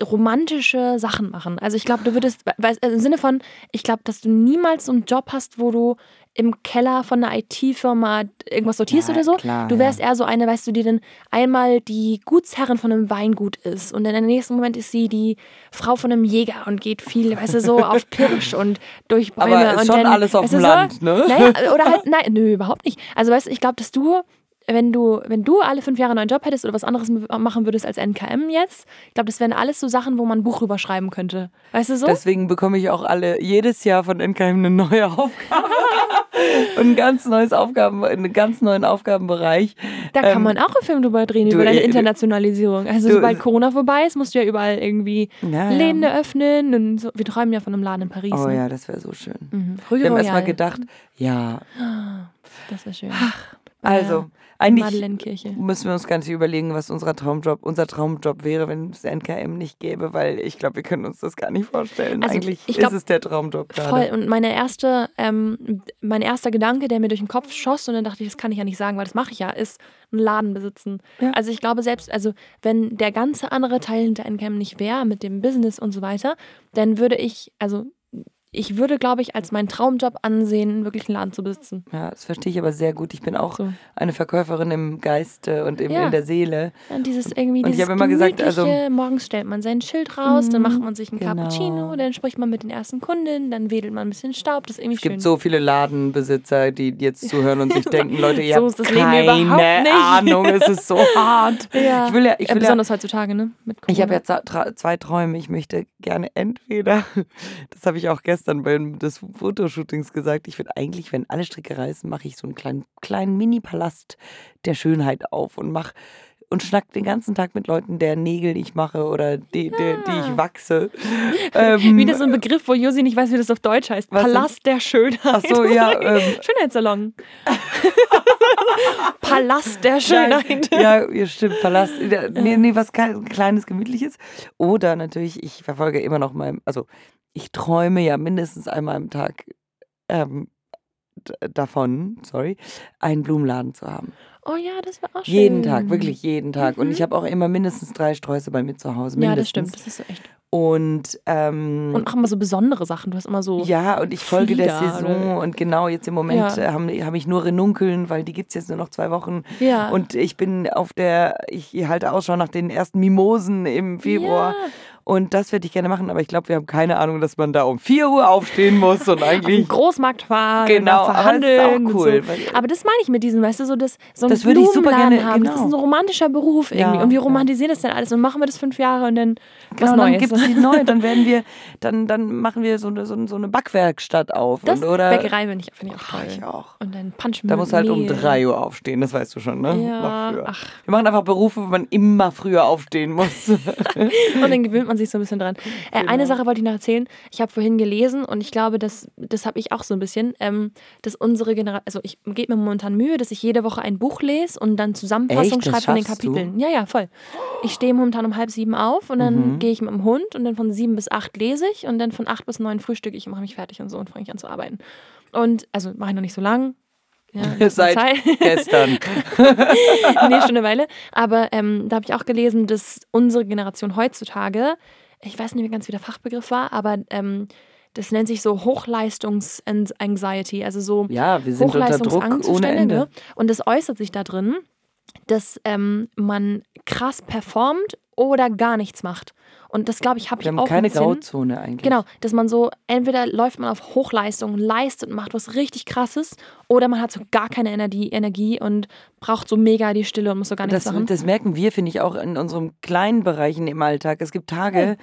romantische Sachen machen. Also ich glaube, du würdest, weißt, also im Sinne von, ich glaube, dass du niemals so einen Job hast, wo du im Keller von einer IT-Firma irgendwas sortierst Ja, oder so. klar, du wärst ja. eher so eine, weißt du, die dann einmal die Gutsherrin von einem Weingut ist und dann im nächsten Moment ist sie die Frau von einem Jäger und geht viel, weißt du, so [LAUGHS] auf Pirsch und durch Bäume. Aber ist und schon dann, alles auf dem Land, so, ne? Naja, oder halt, [LAUGHS] nein, nö, überhaupt nicht. Also weißt du, ich glaube, dass du wenn du, wenn du alle fünf Jahre einen neuen Job hättest oder was anderes machen würdest als NKM jetzt, ich glaube, das wären alles so Sachen, wo man ein Buch drüber schreiben könnte. Weißt du so? Deswegen bekomme ich auch alle jedes Jahr von NKM eine neue [LAUGHS] Aufgabe. Und ein ganz neues Aufgaben, einen ganz neuen Aufgabenbereich. da kann Ähm, man auch einen Film drüber drehen, du, über deine äh, Internationalisierung. Also du, sobald äh, Corona vorbei ist, musst du ja überall irgendwie Ja, Läden ja. eröffnen. Und so. Wir träumen ja von einem Laden in Paris. Oh ne? ja, das wäre so schön. Mhm. Rue Wir haben erst mal Royale. gedacht, ja, Das wäre schön. also eigentlich müssen wir uns gar nicht überlegen, was unser Traumjob, unser Traumjob wäre, wenn es NKM nicht gäbe, weil ich glaube, wir können uns das gar nicht vorstellen. Also, Eigentlich ich glaub, ist es der Traumjob gerade. Voll. Und meine erste, ähm, mein erster Gedanke, der mir durch den Kopf schoss, und dann dachte ich, das kann ich ja nicht sagen, weil das mache ich ja, ist einen Laden besitzen. Ja. Also ich glaube selbst, also wenn der ganze andere Teil hinter NCAM nicht wäre, mit dem Business und so weiter, dann würde ich, also ich würde, glaube ich, als meinen Traumjob ansehen, wirklich einen Laden zu besitzen. Ja, das verstehe ich aber sehr gut. Ich bin auch So. eine Verkäuferin im Geiste und im, Ja. in der Seele. Und dieses irgendwie, Und ich dieses habe immer gesagt, also- morgens stellt man sein Schild raus, dann Mhm, macht man sich einen genau. Cappuccino, dann spricht man mit den ersten Kunden, dann wedelt man ein bisschen Staub, das ist irgendwie Es gibt schön. so viele Ladenbesitzer, die jetzt zuhören und sich [LAUGHS] denken, Leute, ihr So habt ist das Leben keine. Ahnung, es ist so [LAUGHS] hart. ja. Ich will ja, ich ja, will ja, besonders heutzutage, ne? Ich habe tra- zwei Träume. Ich möchte gerne entweder, [LAUGHS] das habe ich auch gestern beim des Fotoshootings gesagt, ich würde eigentlich, wenn alle Stricke reißen, mache ich so einen kleinen, kleinen Mini-Palast der Schönheit auf und mach und schnack den ganzen Tag mit Leuten, deren Nägel ich mache oder die, die, die ich wachse. [LAUGHS] Ähm, Wie das so ein Begriff, wo Josi nicht weiß, wie das auf Deutsch heißt. Was denn? Palast der Schönheit. Ach so, ja, [LAUGHS] ähm, Schönheitssalon. [LAUGHS] [LAUGHS] Palast der Schönheit. Ja, ja, stimmt, Palast. Nee, nee, was Kle- Kleines, Gemütliches. Oder natürlich, ich verfolge immer noch mein, also ich träume ja mindestens einmal am Tag ähm, davon, sorry, einen Blumenladen zu haben. Oh ja, das war auch schön. Jeden Tag, wirklich jeden Tag. Und Mhm. ich habe auch immer mindestens drei Sträuße bei mir zu Hause. Ja, Mindestens. das stimmt. Das ist so echt. Und, ähm, Und auch immer so besondere Sachen. Du hast immer so. ja, und ich folge der Flieger Saison oder- und genau jetzt im Moment Ja. äh, habe hab ich nur Renunkeln, weil die gibt es jetzt nur noch zwei Wochen. Ja. Und ich bin auf der, ich halte Ausschau nach den ersten Mimosen im Februar. Ja. Und das würde ich gerne machen, aber ich glaube, wir haben keine Ahnung, dass man da um 4 Uhr aufstehen muss und [LAUGHS] eigentlich. Großmarkt fahren, genau, verhandeln. Aber, cool, so. aber das meine ich mit diesem, weißt du, so das, so das würde ich super gerne haben. Genau. Das ist ein romantischer Beruf irgendwie. Ja, und wir romantisieren ja. das dann alles und machen wir das fünf Jahre und dann genau, was Neues. Dann gibt es neue, dann werden wir, dann, dann machen wir so eine, so, eine Backwerkstatt auf. Das und, oder Bäckerei finde ich, find ich auch toll. Ich auch. Und dann Punch Da muss halt um 3 Uhr aufstehen, das weißt du schon, ne? Ja. Ach. Wir machen einfach Berufe, wo man immer früher aufstehen muss. [LAUGHS] [LAUGHS] und dann gewöhnt man sich so ein bisschen dran. Äh, genau. Eine Sache wollte ich noch erzählen. Ich habe vorhin gelesen und ich glaube, das, das habe ich auch so ein bisschen, ähm, dass unsere Generation, also ich gebe mir momentan Mühe, dass ich jede Woche ein Buch lese und dann Zusammenfassung schreibe von den Kapiteln. Du? Ja, ja, voll. Ich stehe momentan um halb sieben auf und dann mhm. gehe ich mit dem Hund und dann von sieben bis acht lese ich und dann von acht bis neun frühstücke ich und mache mich fertig und so und fange ich an zu arbeiten. Und also mache ich noch nicht so lang, ja, [LAUGHS] Seit gestern. [LAUGHS] nee, schon eine Weile. Aber ähm, da habe ich auch gelesen, dass unsere Generation heutzutage ich weiß nicht mehr ganz, wie der Fachbegriff war, aber ähm, das nennt sich so Hochleistungs-Anxiety, also so ja, wir sind Druck ohne Ende. Ne? Und das äußert sich da drin, dass ähm, man krass performt oder gar nichts macht. Und das, glaube ich, habe ich haben auch keine Grauzone eigentlich. Genau, dass man so, entweder läuft man auf Hochleistung, leistet und macht was richtig krasses, oder man hat so gar keine Energie, Energie und braucht so mega die Stille und muss so gar nichts das, machen. Das merken wir, finde ich, auch in unseren kleinen Bereichen im Alltag. Es gibt Tage, ja.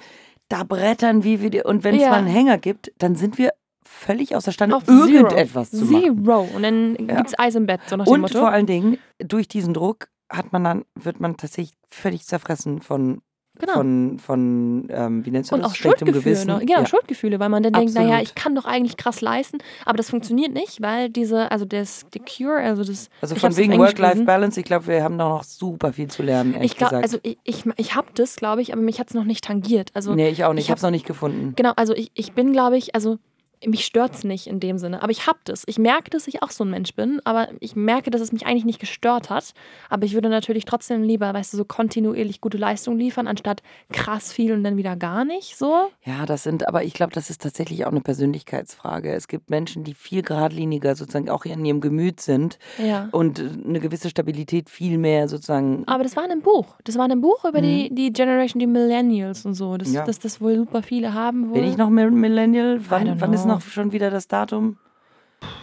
Da brettern wie wir, und wenn es ja. mal einen Hänger gibt, dann sind wir völlig außerstande, Auf irgendetwas Zero. zu machen. Zero. Und dann ja. gibt es Eis im Bett, so nach dem und Motto. vor allen Dingen, durch diesen Druck hat man dann, wird man tatsächlich völlig zerfressen von Genau. Von, von ähm, wie nennst du und das? auch Schuldgefühle. Ne? Genau, ja. Schuldgefühle, weil man dann Absolut. denkt, naja, ich kann doch eigentlich krass leisten, aber das funktioniert nicht, weil diese, also das, die Cure, also das. Also von wegen Work-Life-Balance, ich glaube, wir haben da noch super viel zu lernen, ich glaube, Also ich, ich, ich habe das, glaube ich, aber mich hat es noch nicht tangiert. Also, nee, ich auch nicht, ich habe es noch nicht gefunden. Genau, also ich, ich bin, glaube ich, also mich stört es nicht in dem Sinne. Aber ich habe das. Ich merke, dass ich auch so ein Mensch bin. Aber ich merke, dass es mich eigentlich nicht gestört hat. Aber ich würde natürlich trotzdem lieber, weißt du, so kontinuierlich gute Leistung liefern, anstatt krass viel und dann wieder gar nicht so. Ja, das sind, aber ich glaube, das ist tatsächlich auch eine Persönlichkeitsfrage. Es gibt Menschen, die viel geradliniger sozusagen auch in ihrem Gemüt sind ja. und eine gewisse Stabilität viel mehr sozusagen. Aber das war in einem Buch. Das war in einem Buch über mhm. die, die Generation, die Millennials und so. Das, ja. dass das wohl super viele haben. Wohl. Bin ich noch Millennial? Wann, wann ist noch schon wieder das Datum?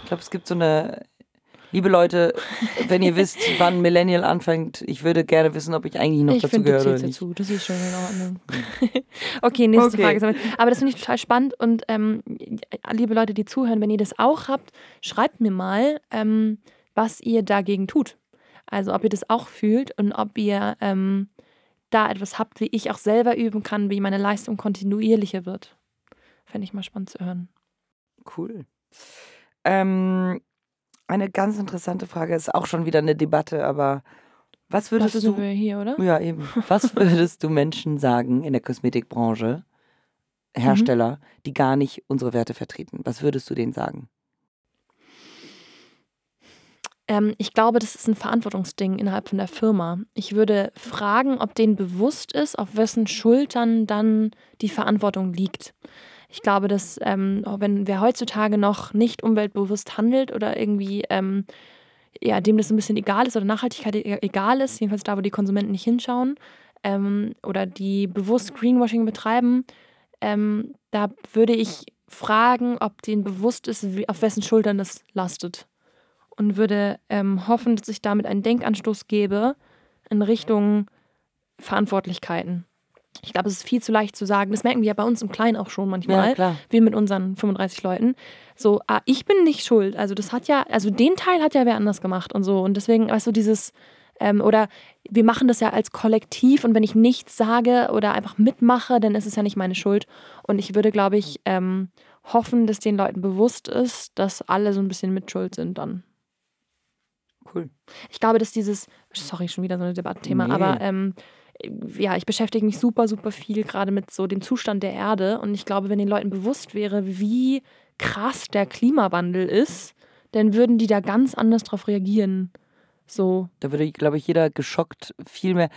Ich glaube, es gibt so eine. Liebe Leute, wenn ihr wisst, [LAUGHS] wann Millennial anfängt, ich würde gerne wissen, ob ich eigentlich noch ich dazu gehöre. Ich dazu, das ist schon in Ordnung. [LAUGHS] okay, nächste okay. Frage. Aber das finde ich total spannend und ähm, liebe Leute, die zuhören, wenn ihr das auch habt, schreibt mir mal, ähm, was ihr dagegen tut. Also ob ihr das auch fühlt und ob ihr ähm, da etwas habt, wie ich auch selber üben kann, wie meine Leistung kontinuierlicher wird. Fände ich mal spannend zu hören. Cool. Ähm, eine ganz interessante Frage ist auch schon wieder eine Debatte, aber was würdest was du hier, oder? Ja, eben. Was [LAUGHS] würdest du Menschen sagen in der Kosmetikbranche, Hersteller, mhm. die gar nicht unsere Werte vertreten? Was würdest du denen sagen? Ähm, ich glaube, das ist ein Verantwortungsding innerhalb von der Firma. Ich würde fragen, ob denen bewusst ist, auf wessen Schultern dann die Verantwortung liegt. Ich glaube, dass ähm, wenn wer heutzutage noch nicht umweltbewusst handelt oder irgendwie ähm, ja, dem das ein bisschen egal ist oder Nachhaltigkeit e-, egal ist, jedenfalls da, wo die Konsumenten nicht hinschauen ähm, oder die bewusst Greenwashing betreiben, ähm, da würde ich fragen, ob denen bewusst ist, auf wessen Schultern das lastet. Und würde ähm, hoffen, dass ich damit einen Denkanstoß gebe in Richtung Verantwortlichkeiten. Ich glaube, es ist viel zu leicht zu sagen. Das merken wir ja bei uns im Kleinen auch schon manchmal. Ja, klar. Wir mit unseren 35 Leuten. So, ah, ich bin nicht schuld. Also, das hat ja, also den Teil hat ja wer anders gemacht und so. Und deswegen, weißt du, dieses, ähm, oder wir machen das ja als Kollektiv und wenn ich nichts sage oder einfach mitmache, dann ist es ja nicht meine Schuld. Und ich würde, glaube ich, ähm, hoffen, dass den Leuten bewusst ist, dass alle so ein bisschen mitschuld sind dann. Cool. Ich glaube, dass dieses, sorry, schon wieder so ein Debattenthema, nee. aber ähm, ja, ich beschäftige mich super, super viel gerade mit so dem Zustand der Erde. Und ich glaube, wenn den Leuten bewusst wäre, wie krass der Klimawandel ist, dann würden die da ganz anders drauf reagieren. So. Da würde, glaube ich, jeder geschockt viel mehr.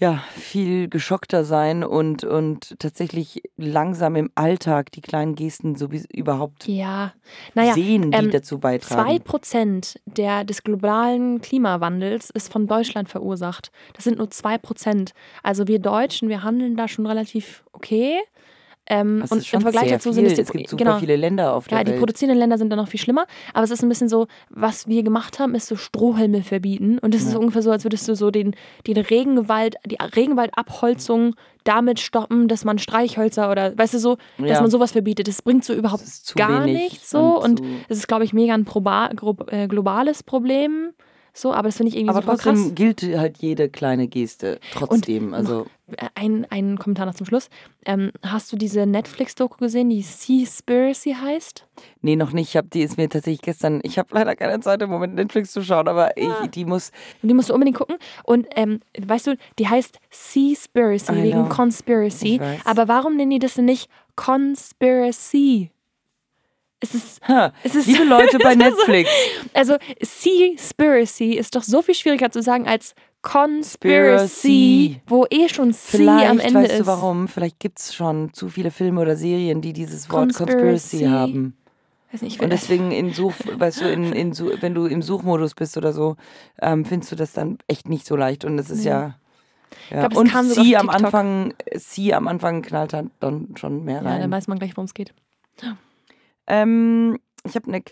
Ja, viel geschockter sein und, und tatsächlich langsam im Alltag die kleinen Gesten so überhaupt ja. naja, sehen, die ähm, dazu beitragen. Zwei Prozent der, des globalen Klimawandels ist von Deutschland verursacht. Das sind nur zwei Prozent. Also wir Deutschen, wir handeln da schon relativ okay. Ähm, Das und ist im Vergleich dazu viel. sind es die, es gibt super genau, viele Länder auf der ja, die Welt. produzierenden Länder sind da noch viel schlimmer. Aber es ist ein bisschen so, was wir gemacht haben, ist so Strohhalme verbieten. Und es ist Ja. ungefähr so, als würdest du so den, den Regenwald, die Regenwaldabholzung damit stoppen, dass man Streichhölzer oder, weißt du, so, dass Ja. man sowas verbietet. Das bringt so überhaupt Das ist gar nichts so. Und zu- es ist, glaube ich, mega ein äh, globales Problem. So, aber das finde ich irgendwie aber super trotzdem krass. gilt halt jede kleine Geste trotzdem. also Äh, Ein, ein Kommentar noch zum Schluss. Ähm, hast du diese Netflix-Doku gesehen, die Seaspiracy heißt? nee, noch nicht. Ich habe die ist mir tatsächlich gestern. Ich habe leider keine Zeit im Moment Netflix zu schauen, aber ich, die muss. Und die musst du unbedingt gucken. Und ähm, weißt du, die heißt Seaspiracy wegen know. Conspiracy. Aber warum nennen die das denn nicht Conspiracy? Es ist, Ha, es ist liebe Leute bei [LAUGHS] Netflix. also Seaspiracy ist doch so viel schwieriger zu sagen als Conspiracy. Wo eh schon C Vielleicht am Ende weißt ist. du warum. Vielleicht gibt es schon zu viele Filme oder Serien, die dieses Wort Conspiracy. Conspiracy haben. Weiß nicht, ich Und deswegen in Such, weißt du, in, in, wenn du im Suchmodus bist oder so, ähm, findest du das dann echt nicht so leicht. Und es ist Nee. ja. ja. glaub, und sie am. Anfang, sie am Anfang knallt halt dann schon mehr ja, dann rein. weiß man gleich, worum es geht. Ähm, ich habe ein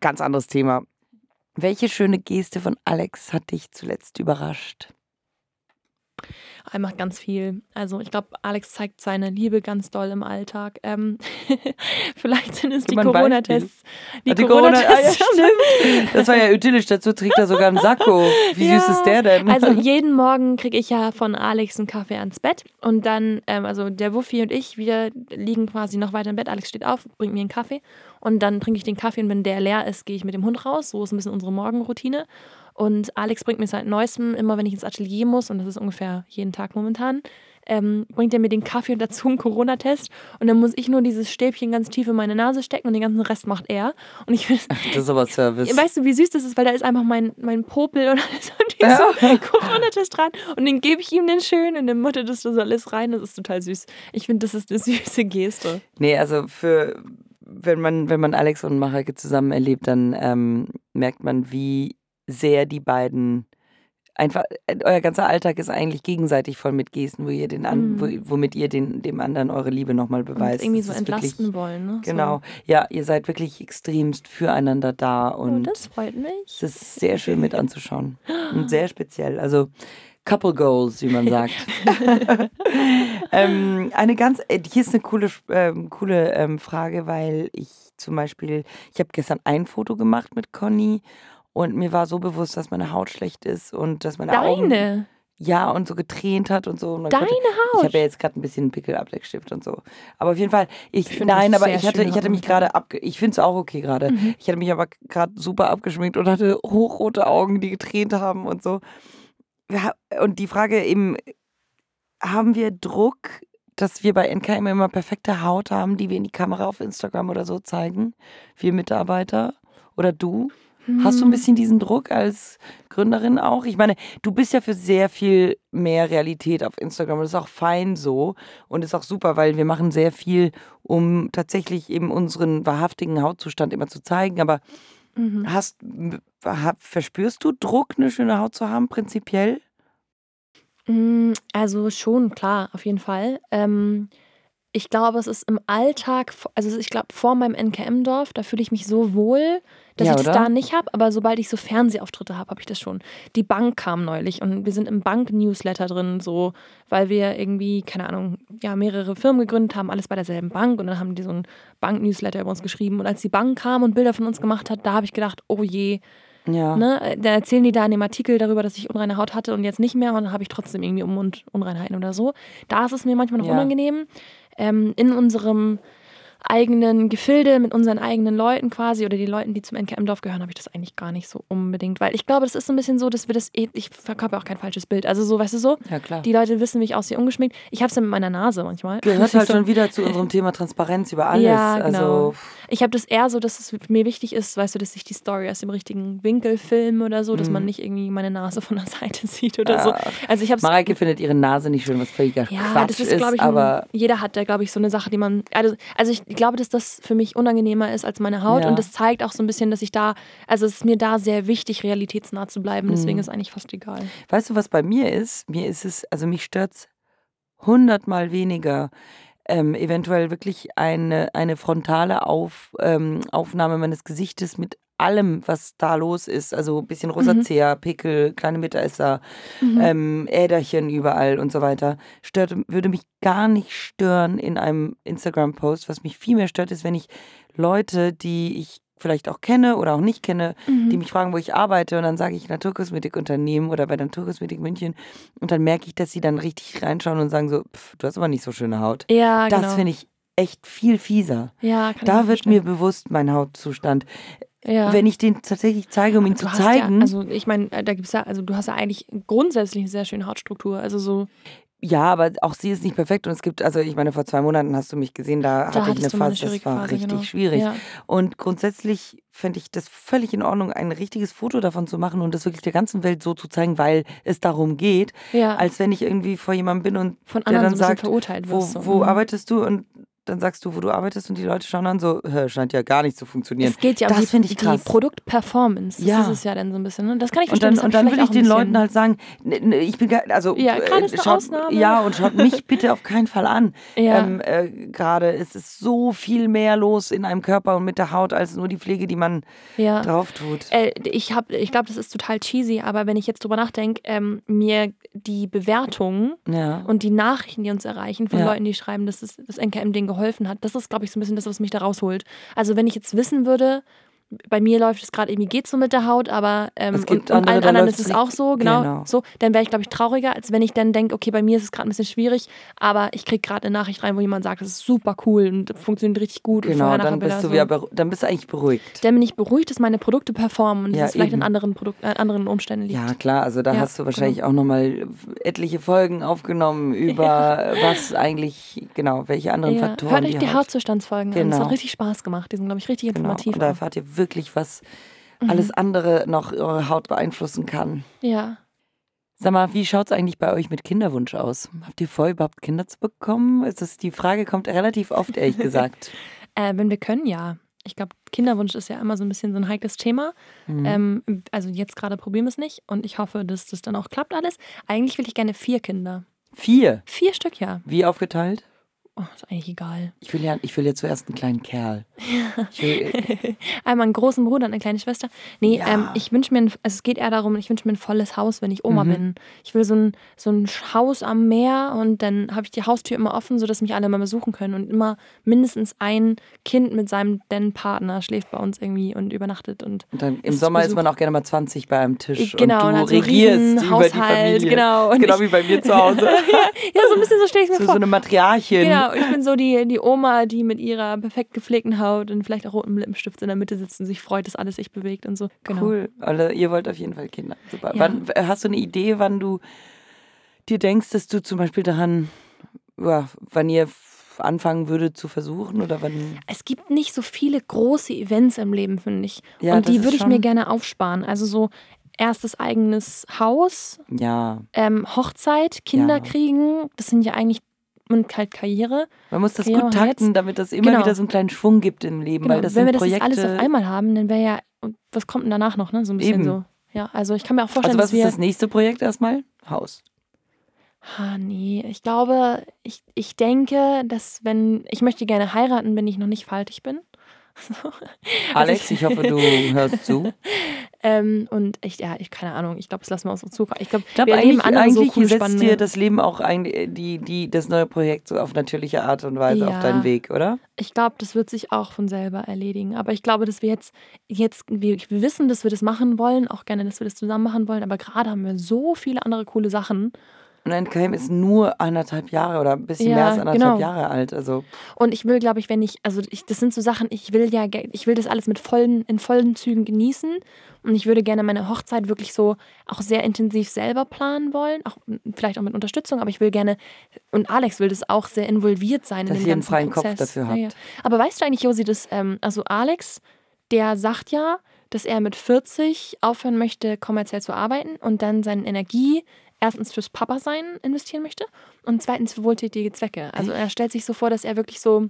ganz anderes Thema. Welche schöne Geste von Alex hat dich zuletzt überrascht? Er macht ganz viel. Also ich glaube, Alex zeigt seine Liebe ganz doll im Alltag. Ähm, [LAUGHS] vielleicht sind es die Corona-Tests. Die, Ah, die Corona- Corona-Tests. [LAUGHS] ah, ja. Das war ja idyllisch. Dazu trägt er sogar einen Sakko. Wie süß Ja. ist der denn? Also [LAUGHS] jeden Morgen kriege ich ja von Alex einen Kaffee ans Bett und dann, ähm, also der Wuffi und ich, wir liegen quasi noch weiter im Bett. Alex steht auf, bringt mir einen Kaffee und dann trinke ich den Kaffee und wenn der leer ist, gehe ich mit dem Hund raus. So ist ein bisschen unsere Morgenroutine. Und Alex bringt mir seit neuestem, immer wenn ich ins Atelier muss, und das ist ungefähr jeden Tag momentan, ähm, bringt er mir den Kaffee und dazu einen Corona-Test. Und dann muss ich nur dieses Stäbchen ganz tief in meine Nase stecken und den ganzen Rest macht er. Und ich finde, das ist aber Service. Weißt du, wie süß das ist, weil da ist einfach mein, mein Popel und alles und Ja. so Corona-Test dran und den gebe ich ihm den schön und dann muttert das so alles rein. Das ist total süß. Ich finde, das ist eine süße Geste. Nee, also für wenn man, wenn man Alex und Mareike zusammen erlebt, dann ähm, merkt man, wie sehr die beiden einfach, äh, euer ganzer Alltag ist eigentlich gegenseitig voll mit Gesten, wo ihr den an, wo, womit ihr den, dem anderen eure Liebe nochmal Und beweist. irgendwie Das so entlasten wirklich, wollen. Ne? Genau. Ja, ihr seid wirklich extremst füreinander da So. Oh, und das freut mich. es ist sehr schön mit anzuschauen. Und [GASPS] sehr speziell. Also Couple Goals, wie man sagt. [LAUGHS] ähm, eine ganz, äh, hier ist eine coole, ähm, coole ähm, Frage, weil ich zum Beispiel, ich habe gestern ein Foto gemacht mit Conny und mir war so bewusst, dass meine Haut schlecht ist und dass meine Augen Deine. ja und so getränt hat und so. Und Deine ich Haut. habe ja jetzt gerade ein bisschen Pickelabdeckstift und so. Aber auf jeden Fall, ich, Ich nein, aber ich hatte, ich hatte mich gerade abge, ich finde es auch okay gerade. Mhm. Ich hatte mich aber gerade super abgeschminkt und hatte hochrote Augen, die getränt haben und so. Und die Frage eben, haben wir Druck, dass wir bei NKM immer perfekte Haut haben, die wir in die Kamera auf Instagram oder so zeigen? Wir Mitarbeiter oder du? Hast du Hm. ein bisschen diesen Druck als Gründerin auch? Ich meine, du bist ja für sehr viel mehr Realität auf Instagram. Das ist auch fein so und ist auch super, weil wir machen sehr viel, um tatsächlich eben unseren wahrhaftigen Hautzustand immer zu zeigen. Aber Mhm. hast, verspürst du Druck, eine schöne Haut zu haben, prinzipiell? Mm, Also schon, klar, auf jeden Fall. Ähm, ich glaube, es ist im Alltag, also ich glaube, vor meinem NKM-Dorf, da fühle ich mich so wohl, dass Ja, ich das oder? da nicht habe. Aber sobald ich so Fernsehauftritte habe, habe ich das schon. Die Bank kam neulich und wir sind im Bank-Newsletter drin, so, weil wir irgendwie, keine Ahnung, ja, mehrere Firmen gegründet haben, alles bei derselben Bank. Und dann haben die so einen Bank-Newsletter über uns geschrieben. Und als die Bank kam und Bilder von uns gemacht hat, da habe ich gedacht, oh je, Ja. Ne, da erzählen die da in dem Artikel darüber, dass ich unreine Haut hatte und jetzt nicht mehr und dann habe ich trotzdem irgendwie um und Unreinheiten oder so. Da ist es mir manchmal noch Ja. unangenehm. Ähm, in unserem eigenen Gefilde, mit unseren eigenen Leuten quasi oder die Leuten, die zum NKM-Dorf gehören, habe ich das eigentlich gar nicht so unbedingt. Weil ich glaube, das ist so ein bisschen so, dass wir das, eh, ich verkörper auch kein falsches Bild. Also so, weißt du so? Ja, klar. Die Leute wissen, wie ich aussehe ungeschminkt. Ich habe es ja mit meiner Nase manchmal. Gehört [LAUGHS] halt schon wieder zu unserem Thema Transparenz über alles. Ja, genau. Also, Ich habe das eher so, dass es mir wichtig ist, weißt du, dass ich die Story aus dem richtigen Winkel filme oder so, dass man nicht irgendwie meine Nase von der [LAUGHS] Seite sieht oder so. Ach. Also ich habe Mareike findet ihre Nase nicht schön, was völliger ja, Quatsch das ist, glaube ich, aber jeder hat da, glaube ich, so eine Sache, die man. Also, also ich glaube, dass das für mich unangenehmer ist als meine Haut. Ja. Und das zeigt auch so ein bisschen, dass ich da, also es ist mir da sehr wichtig, realitätsnah zu bleiben. Mhm. Deswegen ist eigentlich fast egal. weißt du, was bei mir ist? Mir ist es, also mich stört es hundertmal weniger. Ähm, eventuell wirklich eine, eine frontale Auf, ähm, Aufnahme meines Gesichtes mit allem, was da los ist. Also ein bisschen Rosacea, Pickel, kleine Mitesser, ähm, Äderchen überall und so weiter. Stört, würde mich gar nicht stören in einem Instagram-Post. Was mich viel mehr stört, ist, wenn ich Leute, die ich vielleicht auch kenne oder auch nicht kenne, Mhm. die mich fragen, wo ich arbeite und dann sage ich Naturkosmetikunternehmen oder bei Naturkosmetik München und dann merke ich, dass sie dann richtig reinschauen und sagen so, "Pff, du hast aber nicht so schöne Haut. Ja, Das genau. finde ich echt viel fieser. Ja, kann Da mir wird mir vorstellen. bewusst mein Hautzustand. Ja. Wenn ich den tatsächlich zeige, um ihn Du zu zeigen, Ja, also ich meine, da gibt's ja, also du hast ja eigentlich grundsätzlich eine sehr schöne Hautstruktur. Also so, Ja, aber auch sie ist nicht perfekt und es gibt, also ich meine, vor zwei Monaten hast du mich gesehen, da, da hatte ich eine mal eine Phase, das war Phase, richtig genau. schwierig. Ja. Und grundsätzlich fände ich das völlig in Ordnung, ein richtiges Foto davon zu machen und das wirklich der ganzen Welt so zu zeigen, weil es darum geht, ja. als wenn ich irgendwie vor jemandem bin und von der anderen dann so sagt, verurteilt wo, wirst. so. wo Mhm. arbeitest du und dann sagst du, wo du arbeitest und die Leute schauen dann so, "Hä, scheint ja gar nicht zu funktionieren. Es geht ja um das die, finde ich krass. die Produktperformance. Das Ja. ist es ja dann so ein bisschen. Ne? Das kann ich Und verstehen. dann, das und dann will ich den Leuten halt sagen, ich bin, also Ja, äh, gerade ist eine schaut, Ausnahme. ja und schaut mich [LAUGHS] bitte auf keinen Fall an. Ja. Ähm, äh, Gerade ist es so viel mehr los in einem Körper und mit der Haut als nur die Pflege, die man ja. drauf tut. Äh, ich hab, ich glaube, das ist total cheesy, aber wenn ich jetzt drüber nachdenke, ähm, mir die Bewertungen Ja. und die Nachrichten, die uns erreichen von Ja. Leuten, die schreiben, dass es, das NKM denen geholfen hat, das ist, glaube ich, so ein bisschen das, was mich da rausholt. Also wenn ich jetzt wissen würde, bei mir läuft es gerade irgendwie geht so mit der Haut, aber ähm, Es gibt und, und andere, allen anderen ist es auch so, genau, Genau. so, dann wäre ich, glaube ich, trauriger, als wenn ich dann denke, okay, bei mir ist es gerade ein bisschen schwierig, aber ich kriege gerade eine Nachricht rein, wo jemand sagt, das ist super cool und funktioniert richtig gut. und Genau, vorher, dann bist du so. dann bist du eigentlich beruhigt. Dann bin ich beruhigt, dass meine Produkte performen und Ja, dass es vielleicht eben. in anderen, Produkt, äh, anderen Umständen liegt. Ja, klar, also da Ja, hast du wahrscheinlich auch nochmal etliche Folgen aufgenommen über was eigentlich, genau, welche anderen Ja. Faktoren Hört euch die Haut- Hautzustandsfolgen an. Das Genau. hat richtig Spaß gemacht. Die sind, glaube ich, richtig Genau, informativ. und da erfahrt ihr wirklich, was Mhm. alles andere noch eure Haut beeinflussen kann. Ja. Sag mal, wie schaut es eigentlich bei euch mit Kinderwunsch aus? Habt ihr vor, überhaupt Kinder zu bekommen? Ist das, die Frage kommt relativ oft, ehrlich gesagt. [LAUGHS] Äh, wenn wir können, ja. Ich glaube, Kinderwunsch ist ja immer so ein bisschen so ein heikles Thema. Mhm. Ähm, also jetzt gerade probieren wir es nicht und ich hoffe, dass das dann auch klappt alles. Eigentlich will ich gerne vier Kinder. Vier. Vier Stück, ja. Wie aufgeteilt? Oh, ist eigentlich egal. Ich will ja, ich will ja zuerst einen kleinen Kerl. [LAUGHS] Ich will, Einmal einen großen Bruder und eine kleine Schwester. Nee, Ja. ähm, ich wünsche mir, ein, also es geht eher darum, ich wünsche mir ein volles Haus, wenn ich Oma Mhm. bin. Ich will so ein, so ein Haus am Meer und dann habe ich die Haustür immer offen, sodass mich alle mal besuchen können. Und immer mindestens ein Kind mit seinem denn Partner schläft bei uns irgendwie und übernachtet. Und und dann im Ist Sommer ist Besuch. man auch gerne mal 20 bei einem Tisch Genau, und und du so einen regierst über die Familie. genau. Und genau wie bei mir zu Hause. [LAUGHS] ja, so ein bisschen so stelle ich [LAUGHS] mir so, so vor. eine Matriarchin. Genau, ich bin so die, die Oma, die mit ihrer perfekt gepflegten Haut und vielleicht auch rotem Lippenstift in der Mitte sitzt und sich freut, dass alles sich bewegt und so. Genau. Cool. Also, ihr wollt auf jeden Fall Kinder. Super. Ja. Wann, hast du eine Idee, wann du dir denkst, dass du zum Beispiel daran, ja, wann ihr anfangen würdet zu versuchen oder wann? Es gibt nicht so viele große Events im Leben, finde ich. Ja, und die würde ich mir gerne aufsparen. Also so erstes eigenes Haus, Ja, ähm, Hochzeit, Kinder Ja. kriegen, das sind ja eigentlich und halt Karriere. man muss das Ja, gut takten, damit das immer Genau. wieder so einen kleinen Schwung gibt im Leben, Genau. weil das Wenn wir das Projekte. jetzt alles auf einmal haben, dann wäre ja, was kommt denn danach noch, ne? So ein bisschen Eben. so. Ja, also ich kann mir auch vorstellen, also was dass wir. ist das nächste Projekt erstmal? Haus. Ah, nee, ich glaube, ich, ich denke, dass wenn, ich möchte gerne heiraten, wenn ich noch nicht faltig bin. [LAUGHS] So. Alex, ich hoffe, du hörst zu. [LAUGHS] Ähm, und ich, ja, ich, keine Ahnung, ich glaube, das lassen wir uns so zukommen. Ich glaube, Ich glaube, wir erleben eigentlich, eigentlich so coole, setzt dir das Leben auch eigentlich die, die, das neue Projekt so auf natürliche Art und Weise auf Ja. deinen Weg, oder? Ich glaube, das wird sich auch von selber erledigen. Aber ich glaube, dass wir jetzt, jetzt wir, wir wissen, dass wir das machen wollen, auch gerne, dass wir das zusammen machen wollen. Aber gerade haben wir so viele andere coole Sachen. Und NKM ist nur anderthalb Jahre oder ein bisschen Ja, mehr als anderthalb genau. Jahre alt. Also Und ich will, glaube ich, wenn ich, also ich, das sind so Sachen, ich will ja, ich will das alles mit vollen, in vollen Zügen genießen. Und ich würde gerne meine Hochzeit wirklich so auch sehr intensiv selber planen wollen, auch vielleicht auch mit Unterstützung, aber ich will gerne, und Alex will das auch sehr involviert sein Dass in den ihr einen freien Kopf Prozess. dafür Ja, habt. ja. Aber weißt du eigentlich, Josi, dass, ähm, also Alex, der sagt ja, dass er mit 40 aufhören möchte, kommerziell zu arbeiten und dann seine Energie erstens fürs Papa-Sein investieren möchte und zweitens für wohltätige Zwecke. Also er stellt sich so vor, dass er wirklich so,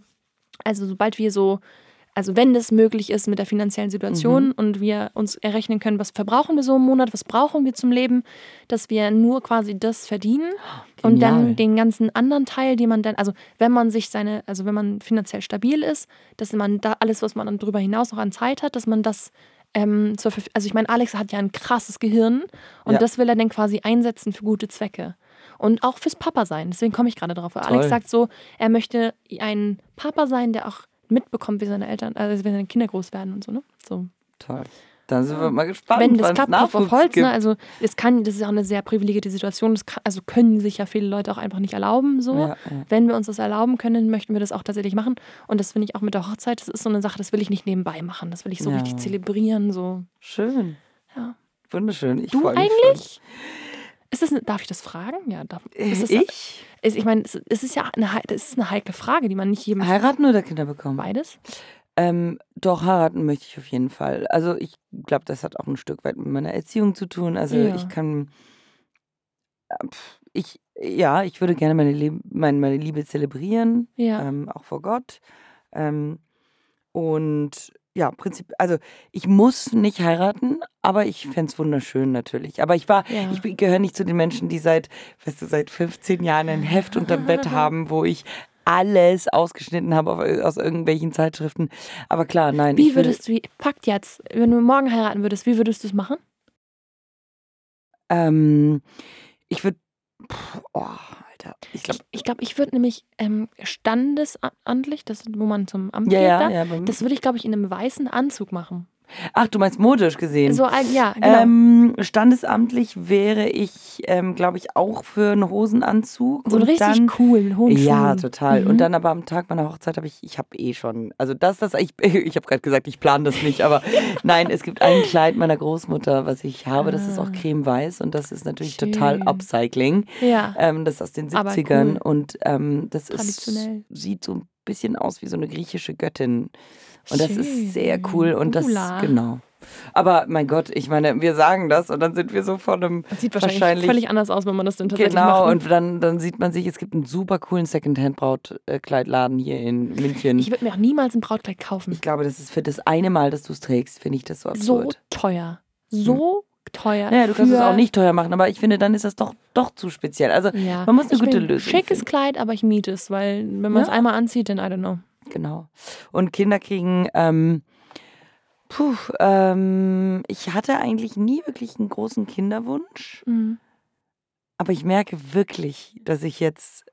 also sobald wir so, also wenn das möglich ist mit der finanziellen Situation Mhm. und wir uns errechnen können, was verbrauchen wir so im Monat, was brauchen wir zum Leben, dass wir nur quasi das verdienen und Genial. dann den ganzen anderen Teil, die man dann, also wenn man sich seine, also wenn man finanziell stabil ist, dass man da alles, was man dann darüber hinaus noch an Zeit hat, dass man das ähm, zur Verf- also ich meine, Alex hat ja ein krasses Gehirn und Ja. das will er dann quasi einsetzen für gute Zwecke. Und auch fürs Papa sein. Deswegen komme ich gerade drauf. Weil Alex Toll. sagt so, er möchte ein Papa sein, der auch mitbekommt, wie seine Eltern, also wenn seine Kinder groß werden und so, ne? So. toll. Dann sind wir mal gespannt. Wenn das klappt, Kopf auf Nachwuchs Holz, ne? Also es kann, das ist ja auch eine sehr privilegierte Situation. Das kann, also können sich ja viele Leute auch einfach nicht erlauben. So. Ja, ja. Wenn wir uns das erlauben können, möchten wir das auch tatsächlich machen. Und das finde ich auch mit der Hochzeit, das ist so eine Sache, das will ich nicht nebenbei machen. Das will ich so Ja. richtig zelebrieren. So. Schön. Ja. Wunderschön. Ich Du eigentlich? Ist das, eine- darf ich das fragen? Ja, darf. Schon. Ist das, Äh, ich? Ist, ich meine, es es ist ja eine, das ist eine heikle Frage, die man nicht jedem. Heiraten oder Kinder bekommen? Beides? Ähm, doch, heiraten möchte ich auf jeden Fall. Also ich glaube, das hat auch ein Stück weit mit meiner Erziehung zu tun. Also Ja. ich kann, äh, pf, ich, ja, ich würde gerne meine, Leb meine, meine Liebe zelebrieren, Ja. ähm, auch vor Gott. Ähm, und ja, Prinzip, also ich muss nicht heiraten, aber ich fände es wunderschön natürlich. Aber ich war, ich gehöre nicht zu den Menschen, die seit, weißt du, seit 15 Jahren ein Heft unterm Bett [LAUGHS] haben, wo ich alles ausgeschnitten habe auf, aus irgendwelchen Zeitschriften. Aber klar, nein. Wie ich würde, würdest du, Fakt jetzt, wenn du morgen heiraten würdest, wie würdest du es machen? ähm, ich würde, oh, Alter, ich glaube, Ich glaube, ich würde nämlich ähm, standesamtlich, das wo man zum Amt ja, geht, ja, da, ja. das würde ich, glaube ich, in einem weißen Anzug machen. Ach, du meinst modisch gesehen. So ein, ja, genau. Ähm, standesamtlich wäre ich, ähm, glaube ich, auch für einen Hosenanzug. so einen und richtig dann, coolen, hohen Ja, total. Mhm. Und dann aber am Tag meiner Hochzeit habe ich, ich habe eh schon, also das, das, ich, [LAUGHS] ich habe gerade gesagt, ich plane das nicht, aber [LAUGHS] nein, es gibt ein Kleid meiner Großmutter, was ich habe, das ist auch Ah. cremeweiß und das ist natürlich total Schön. Upcycling. Ja, Ähm, das ist aus den Aber 70ern cool. und ähm, das ist, sieht so ein bisschen aus wie so eine griechische Göttin. Und das ist sehr Schön. cool und das, Ula. genau. Aber mein Gott, ich meine, wir sagen das und dann sind wir so von einem das sieht wahrscheinlich, wahrscheinlich- völlig anders aus, wenn man das dann tatsächlich Genau, macht. und dann, dann sieht man sich, es gibt einen super coolen Secondhand-Brautkleidladen hier in München. ich würde mir auch niemals ein Brautkleid kaufen. Ich glaube, das ist für das eine Mal, dass du es trägst, finde ich das so so absurd. teuer. So teuer. Naja, du kannst es auch nicht teuer machen, aber ich finde, dann ist das doch, doch zu speziell. Also, Ja. Man muss eine ich gute Lösung Schickes finden. Kleid, aber ich miete es, weil wenn man es Ja. einmal anzieht, dann I don't know. Genau. Und Kinder kriegen, ähm, puh, ähm, ich hatte eigentlich nie wirklich einen großen Kinderwunsch, Mhm. aber ich merke wirklich, dass ich jetzt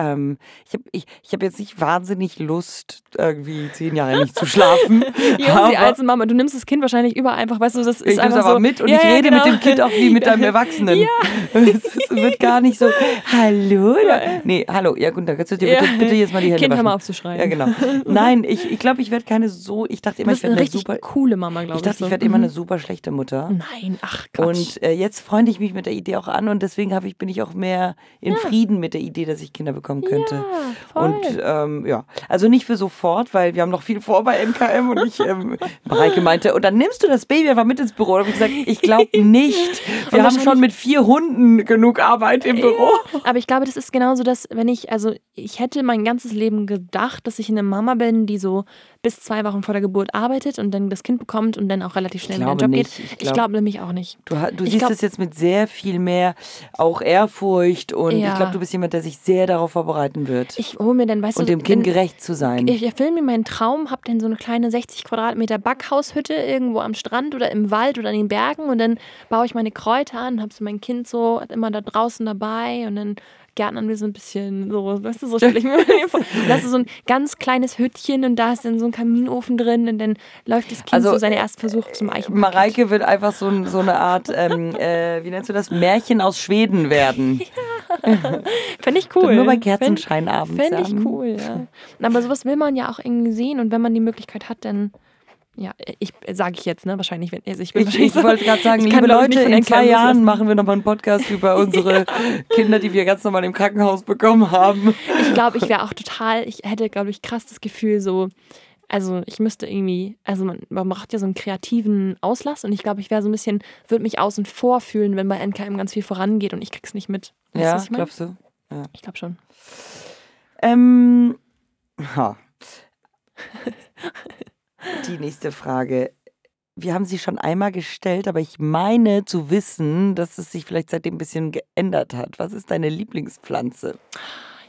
ähm, ich habe ich, ich hab jetzt nicht wahnsinnig Lust, irgendwie zehn Jahre nicht zu schlafen. Josi, als Mama, du nimmst das Kind wahrscheinlich über einfach, weißt du, das ist ich nehme es einfach aber so. mit und Ja, ich rede genau. mit dem Kind auch wie mit einem [LAUGHS] Erwachsenen. Ja. [LAUGHS] Es wird gar nicht so, hallo? Oder? Nee, hallo, ja, guten Tag, kannst du dir Ja. bitte, bitte jetzt mal die Hände Kind, waschen? mal auf zu schreien. Ja, genau. Nein, ich, ich glaube, ich werde keine so, ich dachte immer, ich werde eine super, coole Mama, glaube ich ich. dachte, so. ich werde immer Mhm. eine super schlechte Mutter. Nein, ach Quatsch. Und äh, jetzt freunde ich mich mit der Idee auch an und deswegen ich, bin ich auch mehr in. Frieden mit der Idee, dass ich Kinder bekommen könnte. Ja, voll. Und ähm, ja, also nicht für sofort, weil wir haben noch viel vor bei NKM und ich, ähm, [LAUGHS] Mareike meinte, und dann nimmst du das Baby einfach mit ins Büro. Habe ich gesagt, ich glaube [LAUGHS] nicht. Wir haben schon mit vier Hunden genug Arbeit im Büro. Aber ich glaube, das ist genauso, dass wenn ich, also ich hätte mein ganzes Leben gedacht, dass ich eine Mama bin, die so bis zwei Wochen vor der Geburt arbeitet und dann das Kind bekommt und dann auch relativ schnell in den Job nicht. geht. Ich Ich glaub- glaube nämlich auch nicht. Du, du siehst glaub- es jetzt mit sehr viel mehr auch Ehrfurcht und Ja. ich glaube, du bist jemand, der sich sehr darauf vorbereiten wird. Ich hole mir dann, weißt und du, dem Kind gerecht zu sein. Ich erfülle mir meinen Traum, habe dann so eine kleine 60 Quadratmeter Backhaushütte irgendwo am Strand oder im Wald oder in den Bergen und dann baue ich meine Kräuter an, habe so mein Kind so immer da draußen dabei und dann gärtnern wir so ein bisschen, so, weißt du, so stelle ich mir vor. [LAUGHS] Da hast du so ein ganz kleines Hüttchen und da ist dann so ein Kaminofen drin und dann läuft das Kind Also, so seine ersten Versuche zum Eichenparkett. Mareike wird einfach so, ein- so eine Art, ähm, äh, wie nennst du das, Märchen aus Schweden werden. [LAUGHS] Fände ich cool. Nur bei Fänd- Kerzenschein abends. Fände ich ja. cool, ja. Aber sowas will man ja auch irgendwie sehen und wenn man die Möglichkeit hat, dann, ja, ich sage ich jetzt, ne, wahrscheinlich, wenn, also ich bin Ich, ich wollte gerade sagen, liebe Leute, in zwei Jahren machen wir nochmal einen Podcast [LAUGHS] über unsere Kinder, die wir ganz normal im Krankenhaus bekommen haben. Ich glaube, ich wäre auch total, ich hätte, glaube ich, krass das Gefühl, so, also ich müsste irgendwie, also man, man macht ja so einen kreativen Auslass und ich glaube, ich wäre so ein bisschen, würde mich außen vor fühlen, wenn bei NKM ganz viel vorangeht und ich krieg's nicht mit. Weißt Ja, ich mein? glaubst du? Ich glaube schon. Ähm, ha. [LAUGHS] Die nächste Frage. Wir haben sie schon einmal gestellt, aber ich meine zu wissen, dass es sich vielleicht seitdem ein bisschen geändert hat. Was ist deine Lieblingspflanze?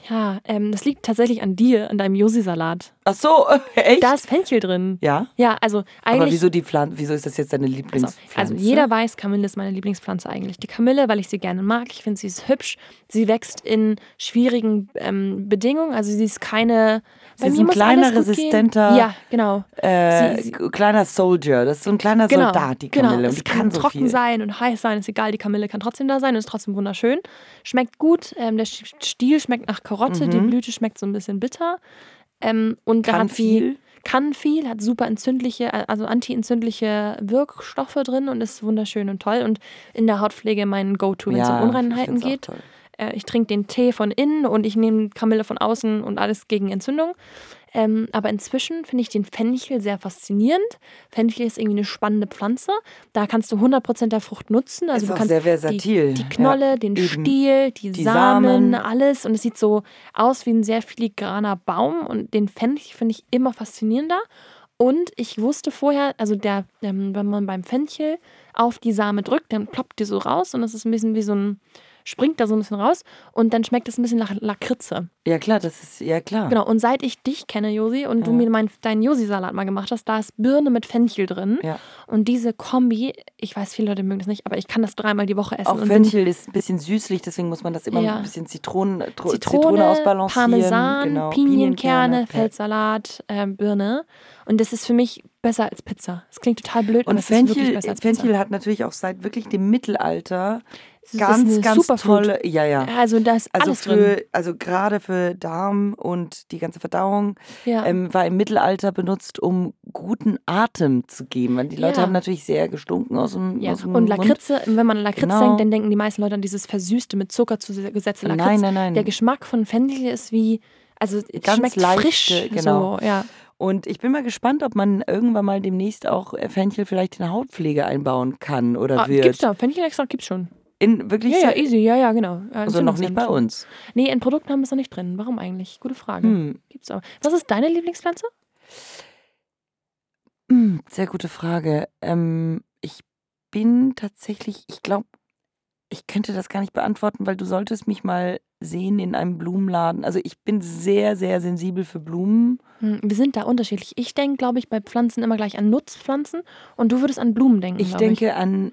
Ja, ähm, das liegt tatsächlich an dir, an deinem Josi-Salat. Ach so, [LAUGHS] echt? Da ist Fenchel drin. ja? Ja, also Aber eigentlich. wieso die Pflanze? Wieso ist das jetzt deine Also, Lieblingspflanze? also jeder weiß, Kamille ist meine Lieblingspflanze eigentlich. Die Kamille, weil ich sie gerne mag. Ich finde, sie ist hübsch. Sie wächst in schwierigen ähm, Bedingungen. Also sie ist keine. Sie ist ein kleiner, resistenter- Ja, genau. äh, sie- sie- kleiner Soldier. Das ist so ein kleiner Genau, Soldat, die genau. Kamille. Und Es die kann, kann so trocken viel. sein und heiß sein, ist egal. Die Kamille kann trotzdem da sein und ist trotzdem wunderschön. Schmeckt gut. Ähm, der Stiel schmeckt nach Karotte. Die Blüte schmeckt so ein bisschen bitter. Ähm, und da Mhm. Kann hat sie viel. kann viel, hat super entzündliche, also anti-entzündliche Wirkstoffe drin und ist wunderschön und toll. Und in der Hautpflege mein Go-To, wenn es um ich Unreinheiten auch geht. toll. Äh, ich trinke den Tee von innen und ich nehme Kamille von außen und alles gegen Entzündung. Ähm, aber inzwischen finde ich den Fenchel sehr faszinierend. Fenchel ist irgendwie eine spannende Pflanze. Da kannst du 100% der Frucht nutzen. Also Ist du kannst sehr versatil. Die, die Knolle, Ja, den eben. Stiel, die, Die Samen, Samen. alles. Und es sieht so aus wie ein sehr filigraner Baum. Und den Fenchel finde ich immer faszinierender. Und ich wusste vorher, also der, ähm, wenn man beim Fenchel auf die Same drückt, dann ploppt die so raus und das ist ein bisschen wie so ein, springt da so ein bisschen raus und dann schmeckt es ein bisschen nach Lakritze. Ja, klar, das ist, ja klar. Genau, und seit ich dich kenne, Josi, und du Ja. mir mein, deinen Josi-Salat mal gemacht hast, da ist Birne mit Fenchel drin. Ja. Und diese Kombi, ich weiß, viele Leute mögen das nicht, aber ich kann das dreimal die Woche essen. Auch Fenchel ist ein bisschen süßlich, deswegen muss man das immer Ja. ein bisschen Zitronen, Tro- Zitrone, Zitrone ausbalancieren. Parmesan, genau. Pinienkerne. Feldsalat, äh, Birne. Und das ist für mich besser als Pizza. Das klingt total blöd, aber Und es ist wirklich besser als Fenchel Pizza. hat natürlich auch seit wirklich dem Mittelalter ganz, ganz Superfood. tolle, ja, ja. Also da ist Also alles drin. für, also gerade für Darm und die ganze Verdauung Ja. ähm, war im Mittelalter benutzt, um guten Atem zu geben. Weil die Leute Ja. haben natürlich sehr gestunken aus dem, ja. aus dem Und Mund. Lakritze, wenn man an Lakritze Genau. denkt, dann denken die meisten Leute an dieses versüßte, mit Zucker zugesetzte Lakritz. Nein, nein, nein. Der Geschmack von Fenchel ist wie, also es Ganz schmeckt leichte, frisch. genau. So, ja. Und ich bin mal gespannt, ob man irgendwann mal demnächst auch äh, Fenchel vielleicht in Hautpflege einbauen kann oder Ah, wird. gibt's da? Fenchel extra gibt's schon. In wirklich Ja, ja, easy, ja, ja, genau. Ja, also noch nicht bei uns. Nee, in Produkten haben wir es noch nicht drin. Warum eigentlich? Gute Frage. Hm. Gibt's auch. Was ist deine Lieblingspflanze? Hm, sehr gute Frage. Ähm, ich bin tatsächlich, ich glaube, ich könnte das gar nicht beantworten, weil du solltest mich mal sehen in einem Blumenladen. Also ich bin sehr, sehr sensibel für Blumen. Hm, Wir sind da unterschiedlich. Ich denke, glaube ich, bei Pflanzen immer gleich an Nutzpflanzen und du würdest an Blumen denken. Ich denke an,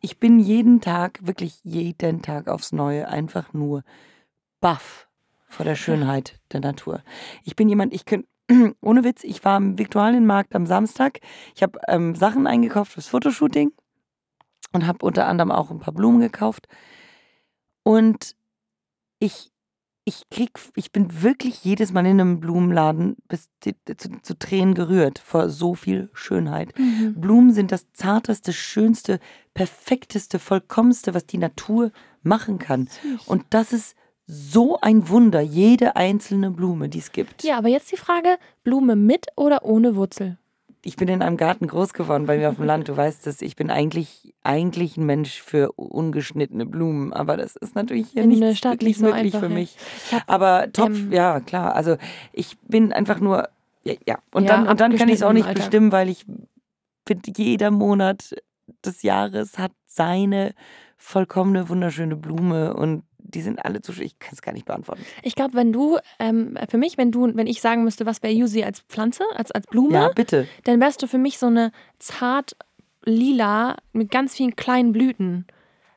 ich bin jeden Tag, wirklich jeden Tag aufs Neue einfach nur baff vor der Schönheit der Natur. Ich bin jemand, ich könnte, [CLEARS THROAT] ohne Witz, ich war am Viktualienmarkt am Samstag. Ich habe ähm, Sachen eingekauft fürs Fotoshooting und habe unter anderem auch ein paar Blumen gekauft. Und ich, ich krieg, ich bin wirklich jedes Mal in einem Blumenladen bis zu, zu Tränen gerührt vor so viel Schönheit. Mhm. Blumen sind das zarteste, schönste, perfekteste, vollkommenste, was die Natur machen kann. Und das ist so ein Wunder, jede einzelne Blume, die es gibt. Ja, aber jetzt die Frage: Blume mit oder ohne Wurzel? Ich bin in einem Garten groß geworden bei mir auf dem Land. Du weißt es, ich bin eigentlich, eigentlich ein Mensch für ungeschnittene Blumen. Aber das ist natürlich hier In nicht der Stadt nicht so möglich einfach, für ja. mich. Ich hab, Aber top, ähm, ja, klar. Also ich bin einfach nur, ja, ja. Und Ja, dann, und dann kann ich es auch nicht Alter. bestimmen, weil ich finde, jeder Monat des Jahres hat seine vollkommene, wunderschöne Blume und die sind alle zu schön. Ich kann es gar nicht beantworten. ich glaube, wenn du, ähm, für mich, wenn du, wenn ich sagen müsste, was wäre Yusi als Pflanze, als, als Blume, Ja, bitte. dann wärst du für mich so eine zart lila mit ganz vielen kleinen Blüten.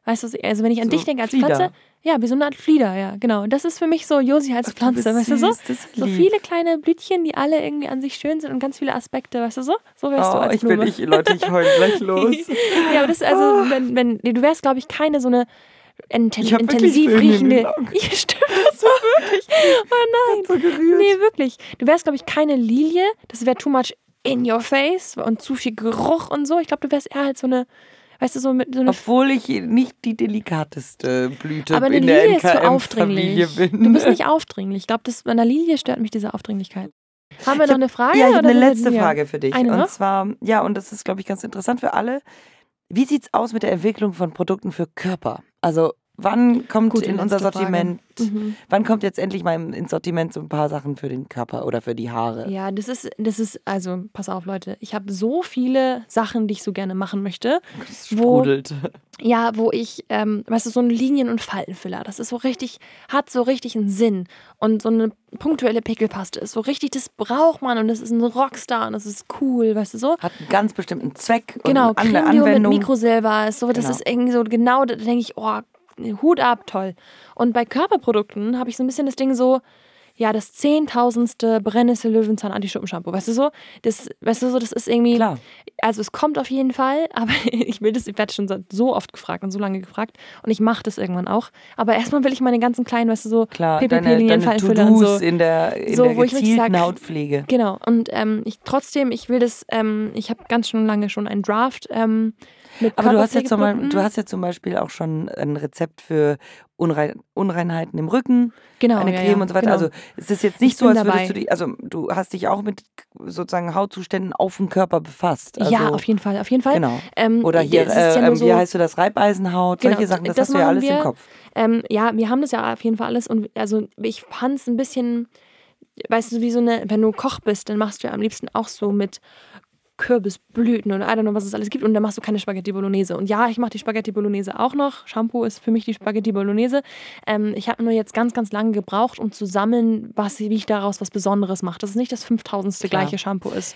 Weißt du, also wenn ich an dich So denke als Flieder. Pflanze, Ja, wie so eine Art Flieder, ja, genau. Und das ist für mich so Josi als Pflanze, bist weißt du so? süß, ist So lieb. viele kleine Blütchen, die alle irgendwie an sich schön sind und ganz viele Aspekte, weißt du so? So wärst du Oh, als ich bin Blume. ich, Leute, ich heul gleich [LAUGHS] los. ja, aber das ist Oh. also, wenn, wenn, nee, du wärst, glaube ich, keine so eine inten intensiv riechende. [LAUGHS] Ja, stimmt das war wirklich. [LAUGHS] Oh nein. so gerührt. Nee, wirklich. Du wärst, glaube ich, keine Lilie. Das wäre too much in your face und zu viel Geruch und so. Ich glaube, du wärst eher halt so eine, weißt du, so mit so. Obwohl ich nicht die delikateste Blüte Aber eine in der Lilie ist so NKM-Familie aufdringlich. bin. Du bist nicht [LAUGHS] aufdringlich. Ich glaube, bei einer Lilie stört mich diese Aufdringlichkeit. Haben wir Ich noch hab- eine Frage? Ja, ich habe oder eine letzte. Frage für dich. Eine und noch? zwar, ja, und das ist, glaube ich, ganz interessant für alle. Wie sieht's aus mit der Entwicklung von Produkten für Körper? Also, wann kommt Gute in unser. Sortiment, Mhm. wann kommt jetzt endlich mal ins Sortiment so ein paar Sachen für den Körper oder für die Haare? Ja, das ist, das ist, also, pass auf, Leute. Ich habe so viele Sachen, die ich so gerne machen möchte. Das Wo- sprudelt. Ja, wo ich, ähm, weißt du, so ein Linien- und Faltenfiller, das ist so richtig, hat so richtig einen Sinn. Und so eine punktuelle Pickelpaste ist so richtig, das braucht man und das ist ein Rockstar und das ist cool, weißt du so? Hat einen ganz bestimmten Zweck Genau, und eine Creme mit Anwendung. Mikrosilber ist so, das Genau. ist irgendwie so genau, da denke ich, oh, Hut ab, toll. Und bei Körperprodukten habe ich so ein bisschen das Ding so, ja, das zehntausendste Brennnessel Löwenzahn Anti-Schuppen-Shampoo. Weißt du so? Das, weißt du so, das ist irgendwie. Klar. Also es kommt auf jeden Fall, [LAUGHS] aber ich will das, ich werde schon so- oft gefragt und so lange gefragt und ich mache das irgendwann auch. Aber erstmal will ich meine ganzen kleinen, weißt du, so Klar, PPP, deine, deine Linienfaltenfüller und so. in der, in So, der wo ich gezielten sag- Hautpflege. Genau. Und ähm, ich trotzdem, ich will das, ähm, ich habe ganz schon lange schon einen Draft ähm, mit Aber du hast, ja zum, Beispiel- du hast ja zum Beispiel auch schon ein Rezept für Unrein, Unreinheiten im Rücken, genau, eine ja, Creme ja, und so weiter. Genau. Also es ist jetzt nicht Ich so, als würdest dabei. du dich, also du hast dich auch mit sozusagen Hautzuständen auf dem Körper befasst. Also, ja, auf jeden Fall, auf jeden Fall. Genau. Ähm, Oder hier, ja äh, ähm, so, wie heißt du das, Reibeisenhaut, Genau, solche Sachen, das, das hast du ja alles im wir. Kopf. Ähm, ja, wir haben das ja auf jeden Fall alles und also ich fand es ein bisschen, weißt du, wie so eine, wenn du Koch bist, dann machst du ja am liebsten auch so mit Kürbisblüten und I don't know, was es alles gibt und dann machst du keine Spaghetti Bolognese. Und ja, ich mache die Spaghetti Bolognese auch noch. Shampoo ist für mich die Spaghetti Bolognese. Ähm, ich habe nur jetzt ganz, ganz lange gebraucht, um zu sammeln, was, wie ich daraus was Besonderes mache. Dass es nicht das 5000. Klar. gleiche Shampoo ist.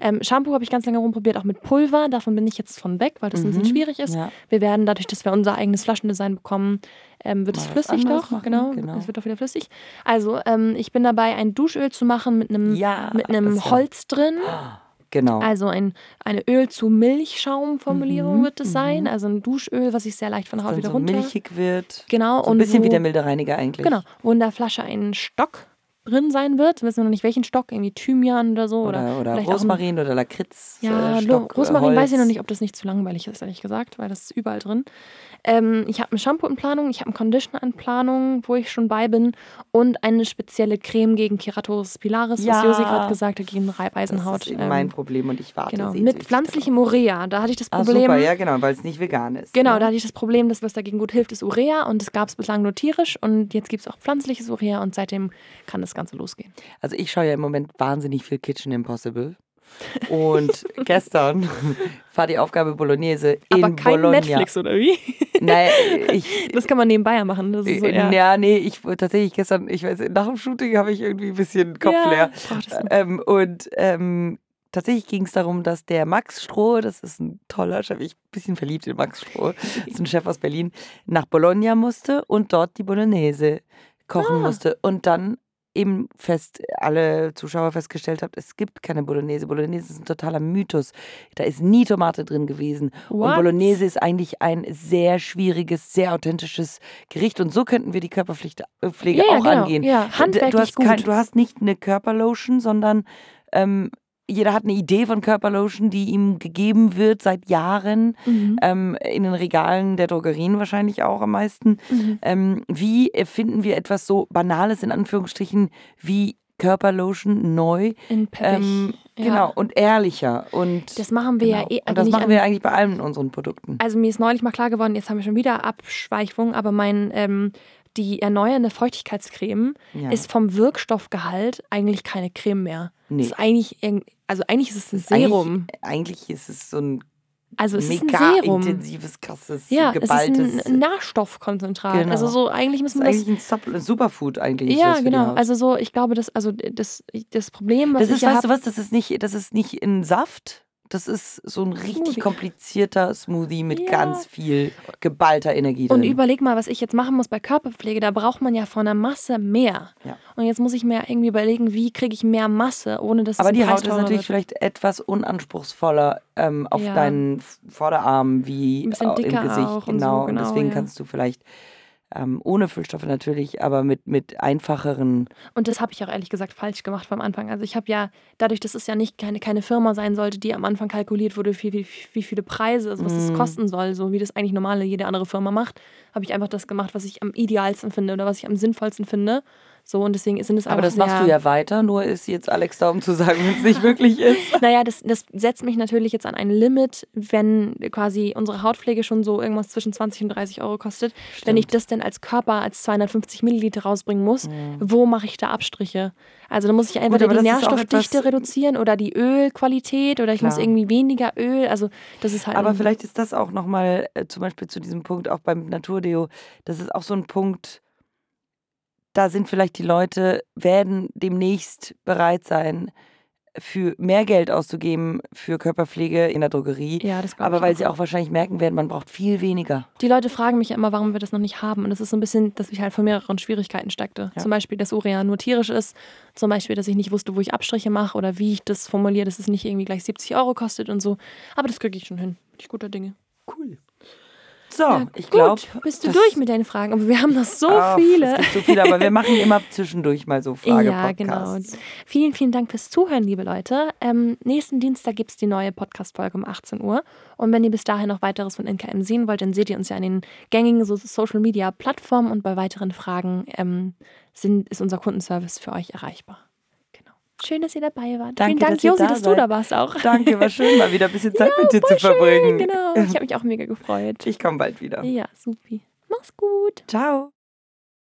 Ähm, Shampoo habe ich ganz lange rumprobiert, auch mit Pulver. Davon bin ich jetzt von weg, weil das ein bisschen Mhm, schwierig ist. ja. Wir werden dadurch, dass wir unser eigenes Flaschendesign bekommen, ähm, wird es Mal flüssig doch. machen, Genau, genau. es wird auch wieder flüssig. Also, ähm, ich bin dabei, ein Duschöl zu machen mit einem, Ja, mit einem das ja. Holz drin. Genau. Also ein, eine Öl zu Milchschaumformulierung Mhm, wird es sein. Also ein Duschöl, was ich sehr leicht von der Haut wieder so runter. milchig wird. Genau. So ein und bisschen wo, wie der milde Reiniger eigentlich. Genau. Wo in der Flasche ein Stock drin sein wird. Wir wissen noch nicht welchen Stock, irgendwie Thymian oder so. Oder, Oder, oder auch ein- Rosmarin oder Lakritz. Ja, äh, Stock, äh, Rosmarin weiß ich noch Holz. nicht, ob das nicht zu langweilig ist, ehrlich gesagt, weil das ist überall drin. Ähm, ich habe ein Shampoo in Planung, ich habe einen Conditioner in Planung, wo ich schon bei bin und eine spezielle Creme gegen Keratosis pilaris, Ja. was Josi gerade gesagt hat, gegen Das Reibeeisenhaut. ist eben mein Ähm, Problem und ich warte genau, mit pflanzlichem Urea. Da hatte ich das Ah, Problem. super, ja genau, weil es nicht vegan ist. Genau, ne? da hatte ich das Problem, dass was dagegen gut hilft, ist Urea und das gab es bislang nur tierisch und jetzt gibt es auch pflanzliches Urea und seitdem kann das Ganze losgehen. Also ich schaue ja im Moment wahnsinnig viel Kitchen Impossible. Und [LAUGHS] gestern war die Aufgabe Bolognese in Aber kein Bologna. Netflix, oder wie? Naja, [LAUGHS] ich, Das kann man nebenbei ja machen. Das ist so, ja. ja, nee, ich tatsächlich gestern, ich weiß, nach dem Shooting habe ich irgendwie ein bisschen Kopf Ja, leer. Ähm, und ähm, tatsächlich ging es darum, dass der Max Stroh, das ist ein toller Chef, ich bin ein bisschen verliebt in Max Stroh, das ist ein Chef aus Berlin, nach Bologna musste und dort die Bolognese kochen Ah. musste. Und dann eben fest, alle Zuschauer festgestellt habt, es gibt keine Bolognese. Bolognese ist ein totaler Mythos. Da ist nie Tomate drin gewesen. Und What? Bolognese ist eigentlich ein sehr schwieriges, sehr authentisches Gericht. Und so könnten wir die Körperpflege Pflege Ja, ja, auch genau. angehen. Ja, handwerklich du hast. Kein, du hast nicht eine Körperlotion, sondern ähm, jeder hat eine Idee von Körperlotion, die ihm gegeben wird seit Jahren. Mhm. Ähm, in den Regalen der Drogerien wahrscheinlich auch am meisten. Mhm. Ähm, wie erfinden wir etwas so Banales in Anführungsstrichen wie Körperlotion neu? In Peppich. Ähm, ja. Genau, und ehrlicher. Und, Das machen wir genau. ja eh. Und das machen wir eigentlich bei allen unseren Produkten. Also mir ist neulich mal klar geworden, jetzt haben wir schon wieder Abschweifung, aber mein ähm, die erneuernde Feuchtigkeitscreme Ja. ist vom Wirkstoffgehalt eigentlich keine Creme mehr. Nee. Ist eigentlich also eigentlich ist es ein ist eigentlich- Serum. Eigentlich ist es so ein Also es ist ein mega Serum. intensives, krasses, Ja, es geballtes. ist ein Nährstoffkonzentrat. Genau. Also so eigentlich müssen ist wir das eigentlich ein Superfood eigentlich. ist ja, genau. Also so, ich glaube, das, also das, das Problem, was das ich ist, ja weißt du was, das ist nicht, das ist nicht in Saft. Das ist so ein richtig Smoothie. komplizierter Smoothie mit Ja. ganz viel geballter Energie drin. Und überleg mal, was ich jetzt machen muss bei Körperpflege. Da braucht man ja von der Masse mehr. Ja. Und jetzt muss ich mir irgendwie überlegen, wie kriege ich mehr Masse, ohne dass Aber die Haut ist natürlich wird. vielleicht etwas unanspruchsvoller ähm, auf Ja. deinen Vorderarm wie im Gesicht. und so, genau. Und genau, deswegen kannst du vielleicht ähm, ohne Füllstoffe natürlich, aber mit, mit einfacheren. Und das habe ich auch ehrlich gesagt falsch gemacht vom Anfang. Also ich habe ja, dadurch, dass es ja nicht keine, keine Firma sein sollte, die am Anfang kalkuliert wurde, wie, wie, wie viele Preise, also was es Mhm. kosten soll, so wie das eigentlich normale jede andere Firma macht, habe ich einfach das gemacht, was ich am idealsten finde oder was ich am sinnvollsten finde. So und deswegen sind es Aber das machst du ja weiter, nur ist jetzt Alex da, um zu sagen, wenn es nicht wirklich ist. [LAUGHS] Naja, das, das setzt mich natürlich jetzt an ein Limit, wenn quasi unsere Hautpflege schon so irgendwas zwischen 20 und 30 Euro kostet. Wenn ich das denn als Körper als 250 Milliliter rausbringen muss, wo mache ich da Abstriche? Also da muss ich entweder aber die Nährstoffdichte reduzieren oder die Ölqualität oder ich muss Klar. irgendwie weniger Öl. Also das ist halt. Aber vielleicht ist das auch nochmal, äh, zum Beispiel zu diesem Punkt, auch beim Naturdeo, das ist auch so ein Punkt, da sind vielleicht die Leute, werden demnächst bereit sein, für mehr Geld auszugeben für Körperpflege in der Drogerie. ja, das Aber weil sie auch wahrscheinlich merken werden, man braucht viel weniger. Die Leute fragen mich ja immer, warum wir das noch nicht haben. Und das ist so ein bisschen, dass ich halt vor mehreren Schwierigkeiten steckte. Ja. Zum Beispiel, dass Urea nur tierisch ist. Zum Beispiel, dass ich nicht wusste, wo ich Abstriche mache oder wie ich das formuliere, dass es nicht irgendwie gleich 70 Euro kostet und so. Aber das kriege ich schon hin. Bin ich guter Dinge. Cool. So, Ja, ich glaube. Bist du durch mit deinen Fragen? Aber wir haben noch so Es viele. gibt so viele, aber wir [LAUGHS] machen immer zwischendurch mal so Ja, genau. Vielen, vielen Dank fürs Zuhören, liebe Leute. Ähm, nächsten Dienstag gibt es die neue Podcast-Folge um 18 Uhr. Und wenn ihr bis dahin noch weiteres von NKM sehen wollt, dann seht ihr uns ja an den gängigen so Social-Media-Plattformen und bei weiteren Fragen ähm, sind, ist unser Kundenservice für euch erreichbar. Schön, dass ihr dabei wart. Danke, vielen Dank, dass Josi, da dass du seid. da warst auch. Danke, war schön, mal wieder ein bisschen [LAUGHS] Zeit mit dir zu verbringen. Schön, genau. Ich habe mich auch mega gefreut. Ich komme bald wieder. Ja, supi. Mach's gut. Ciao.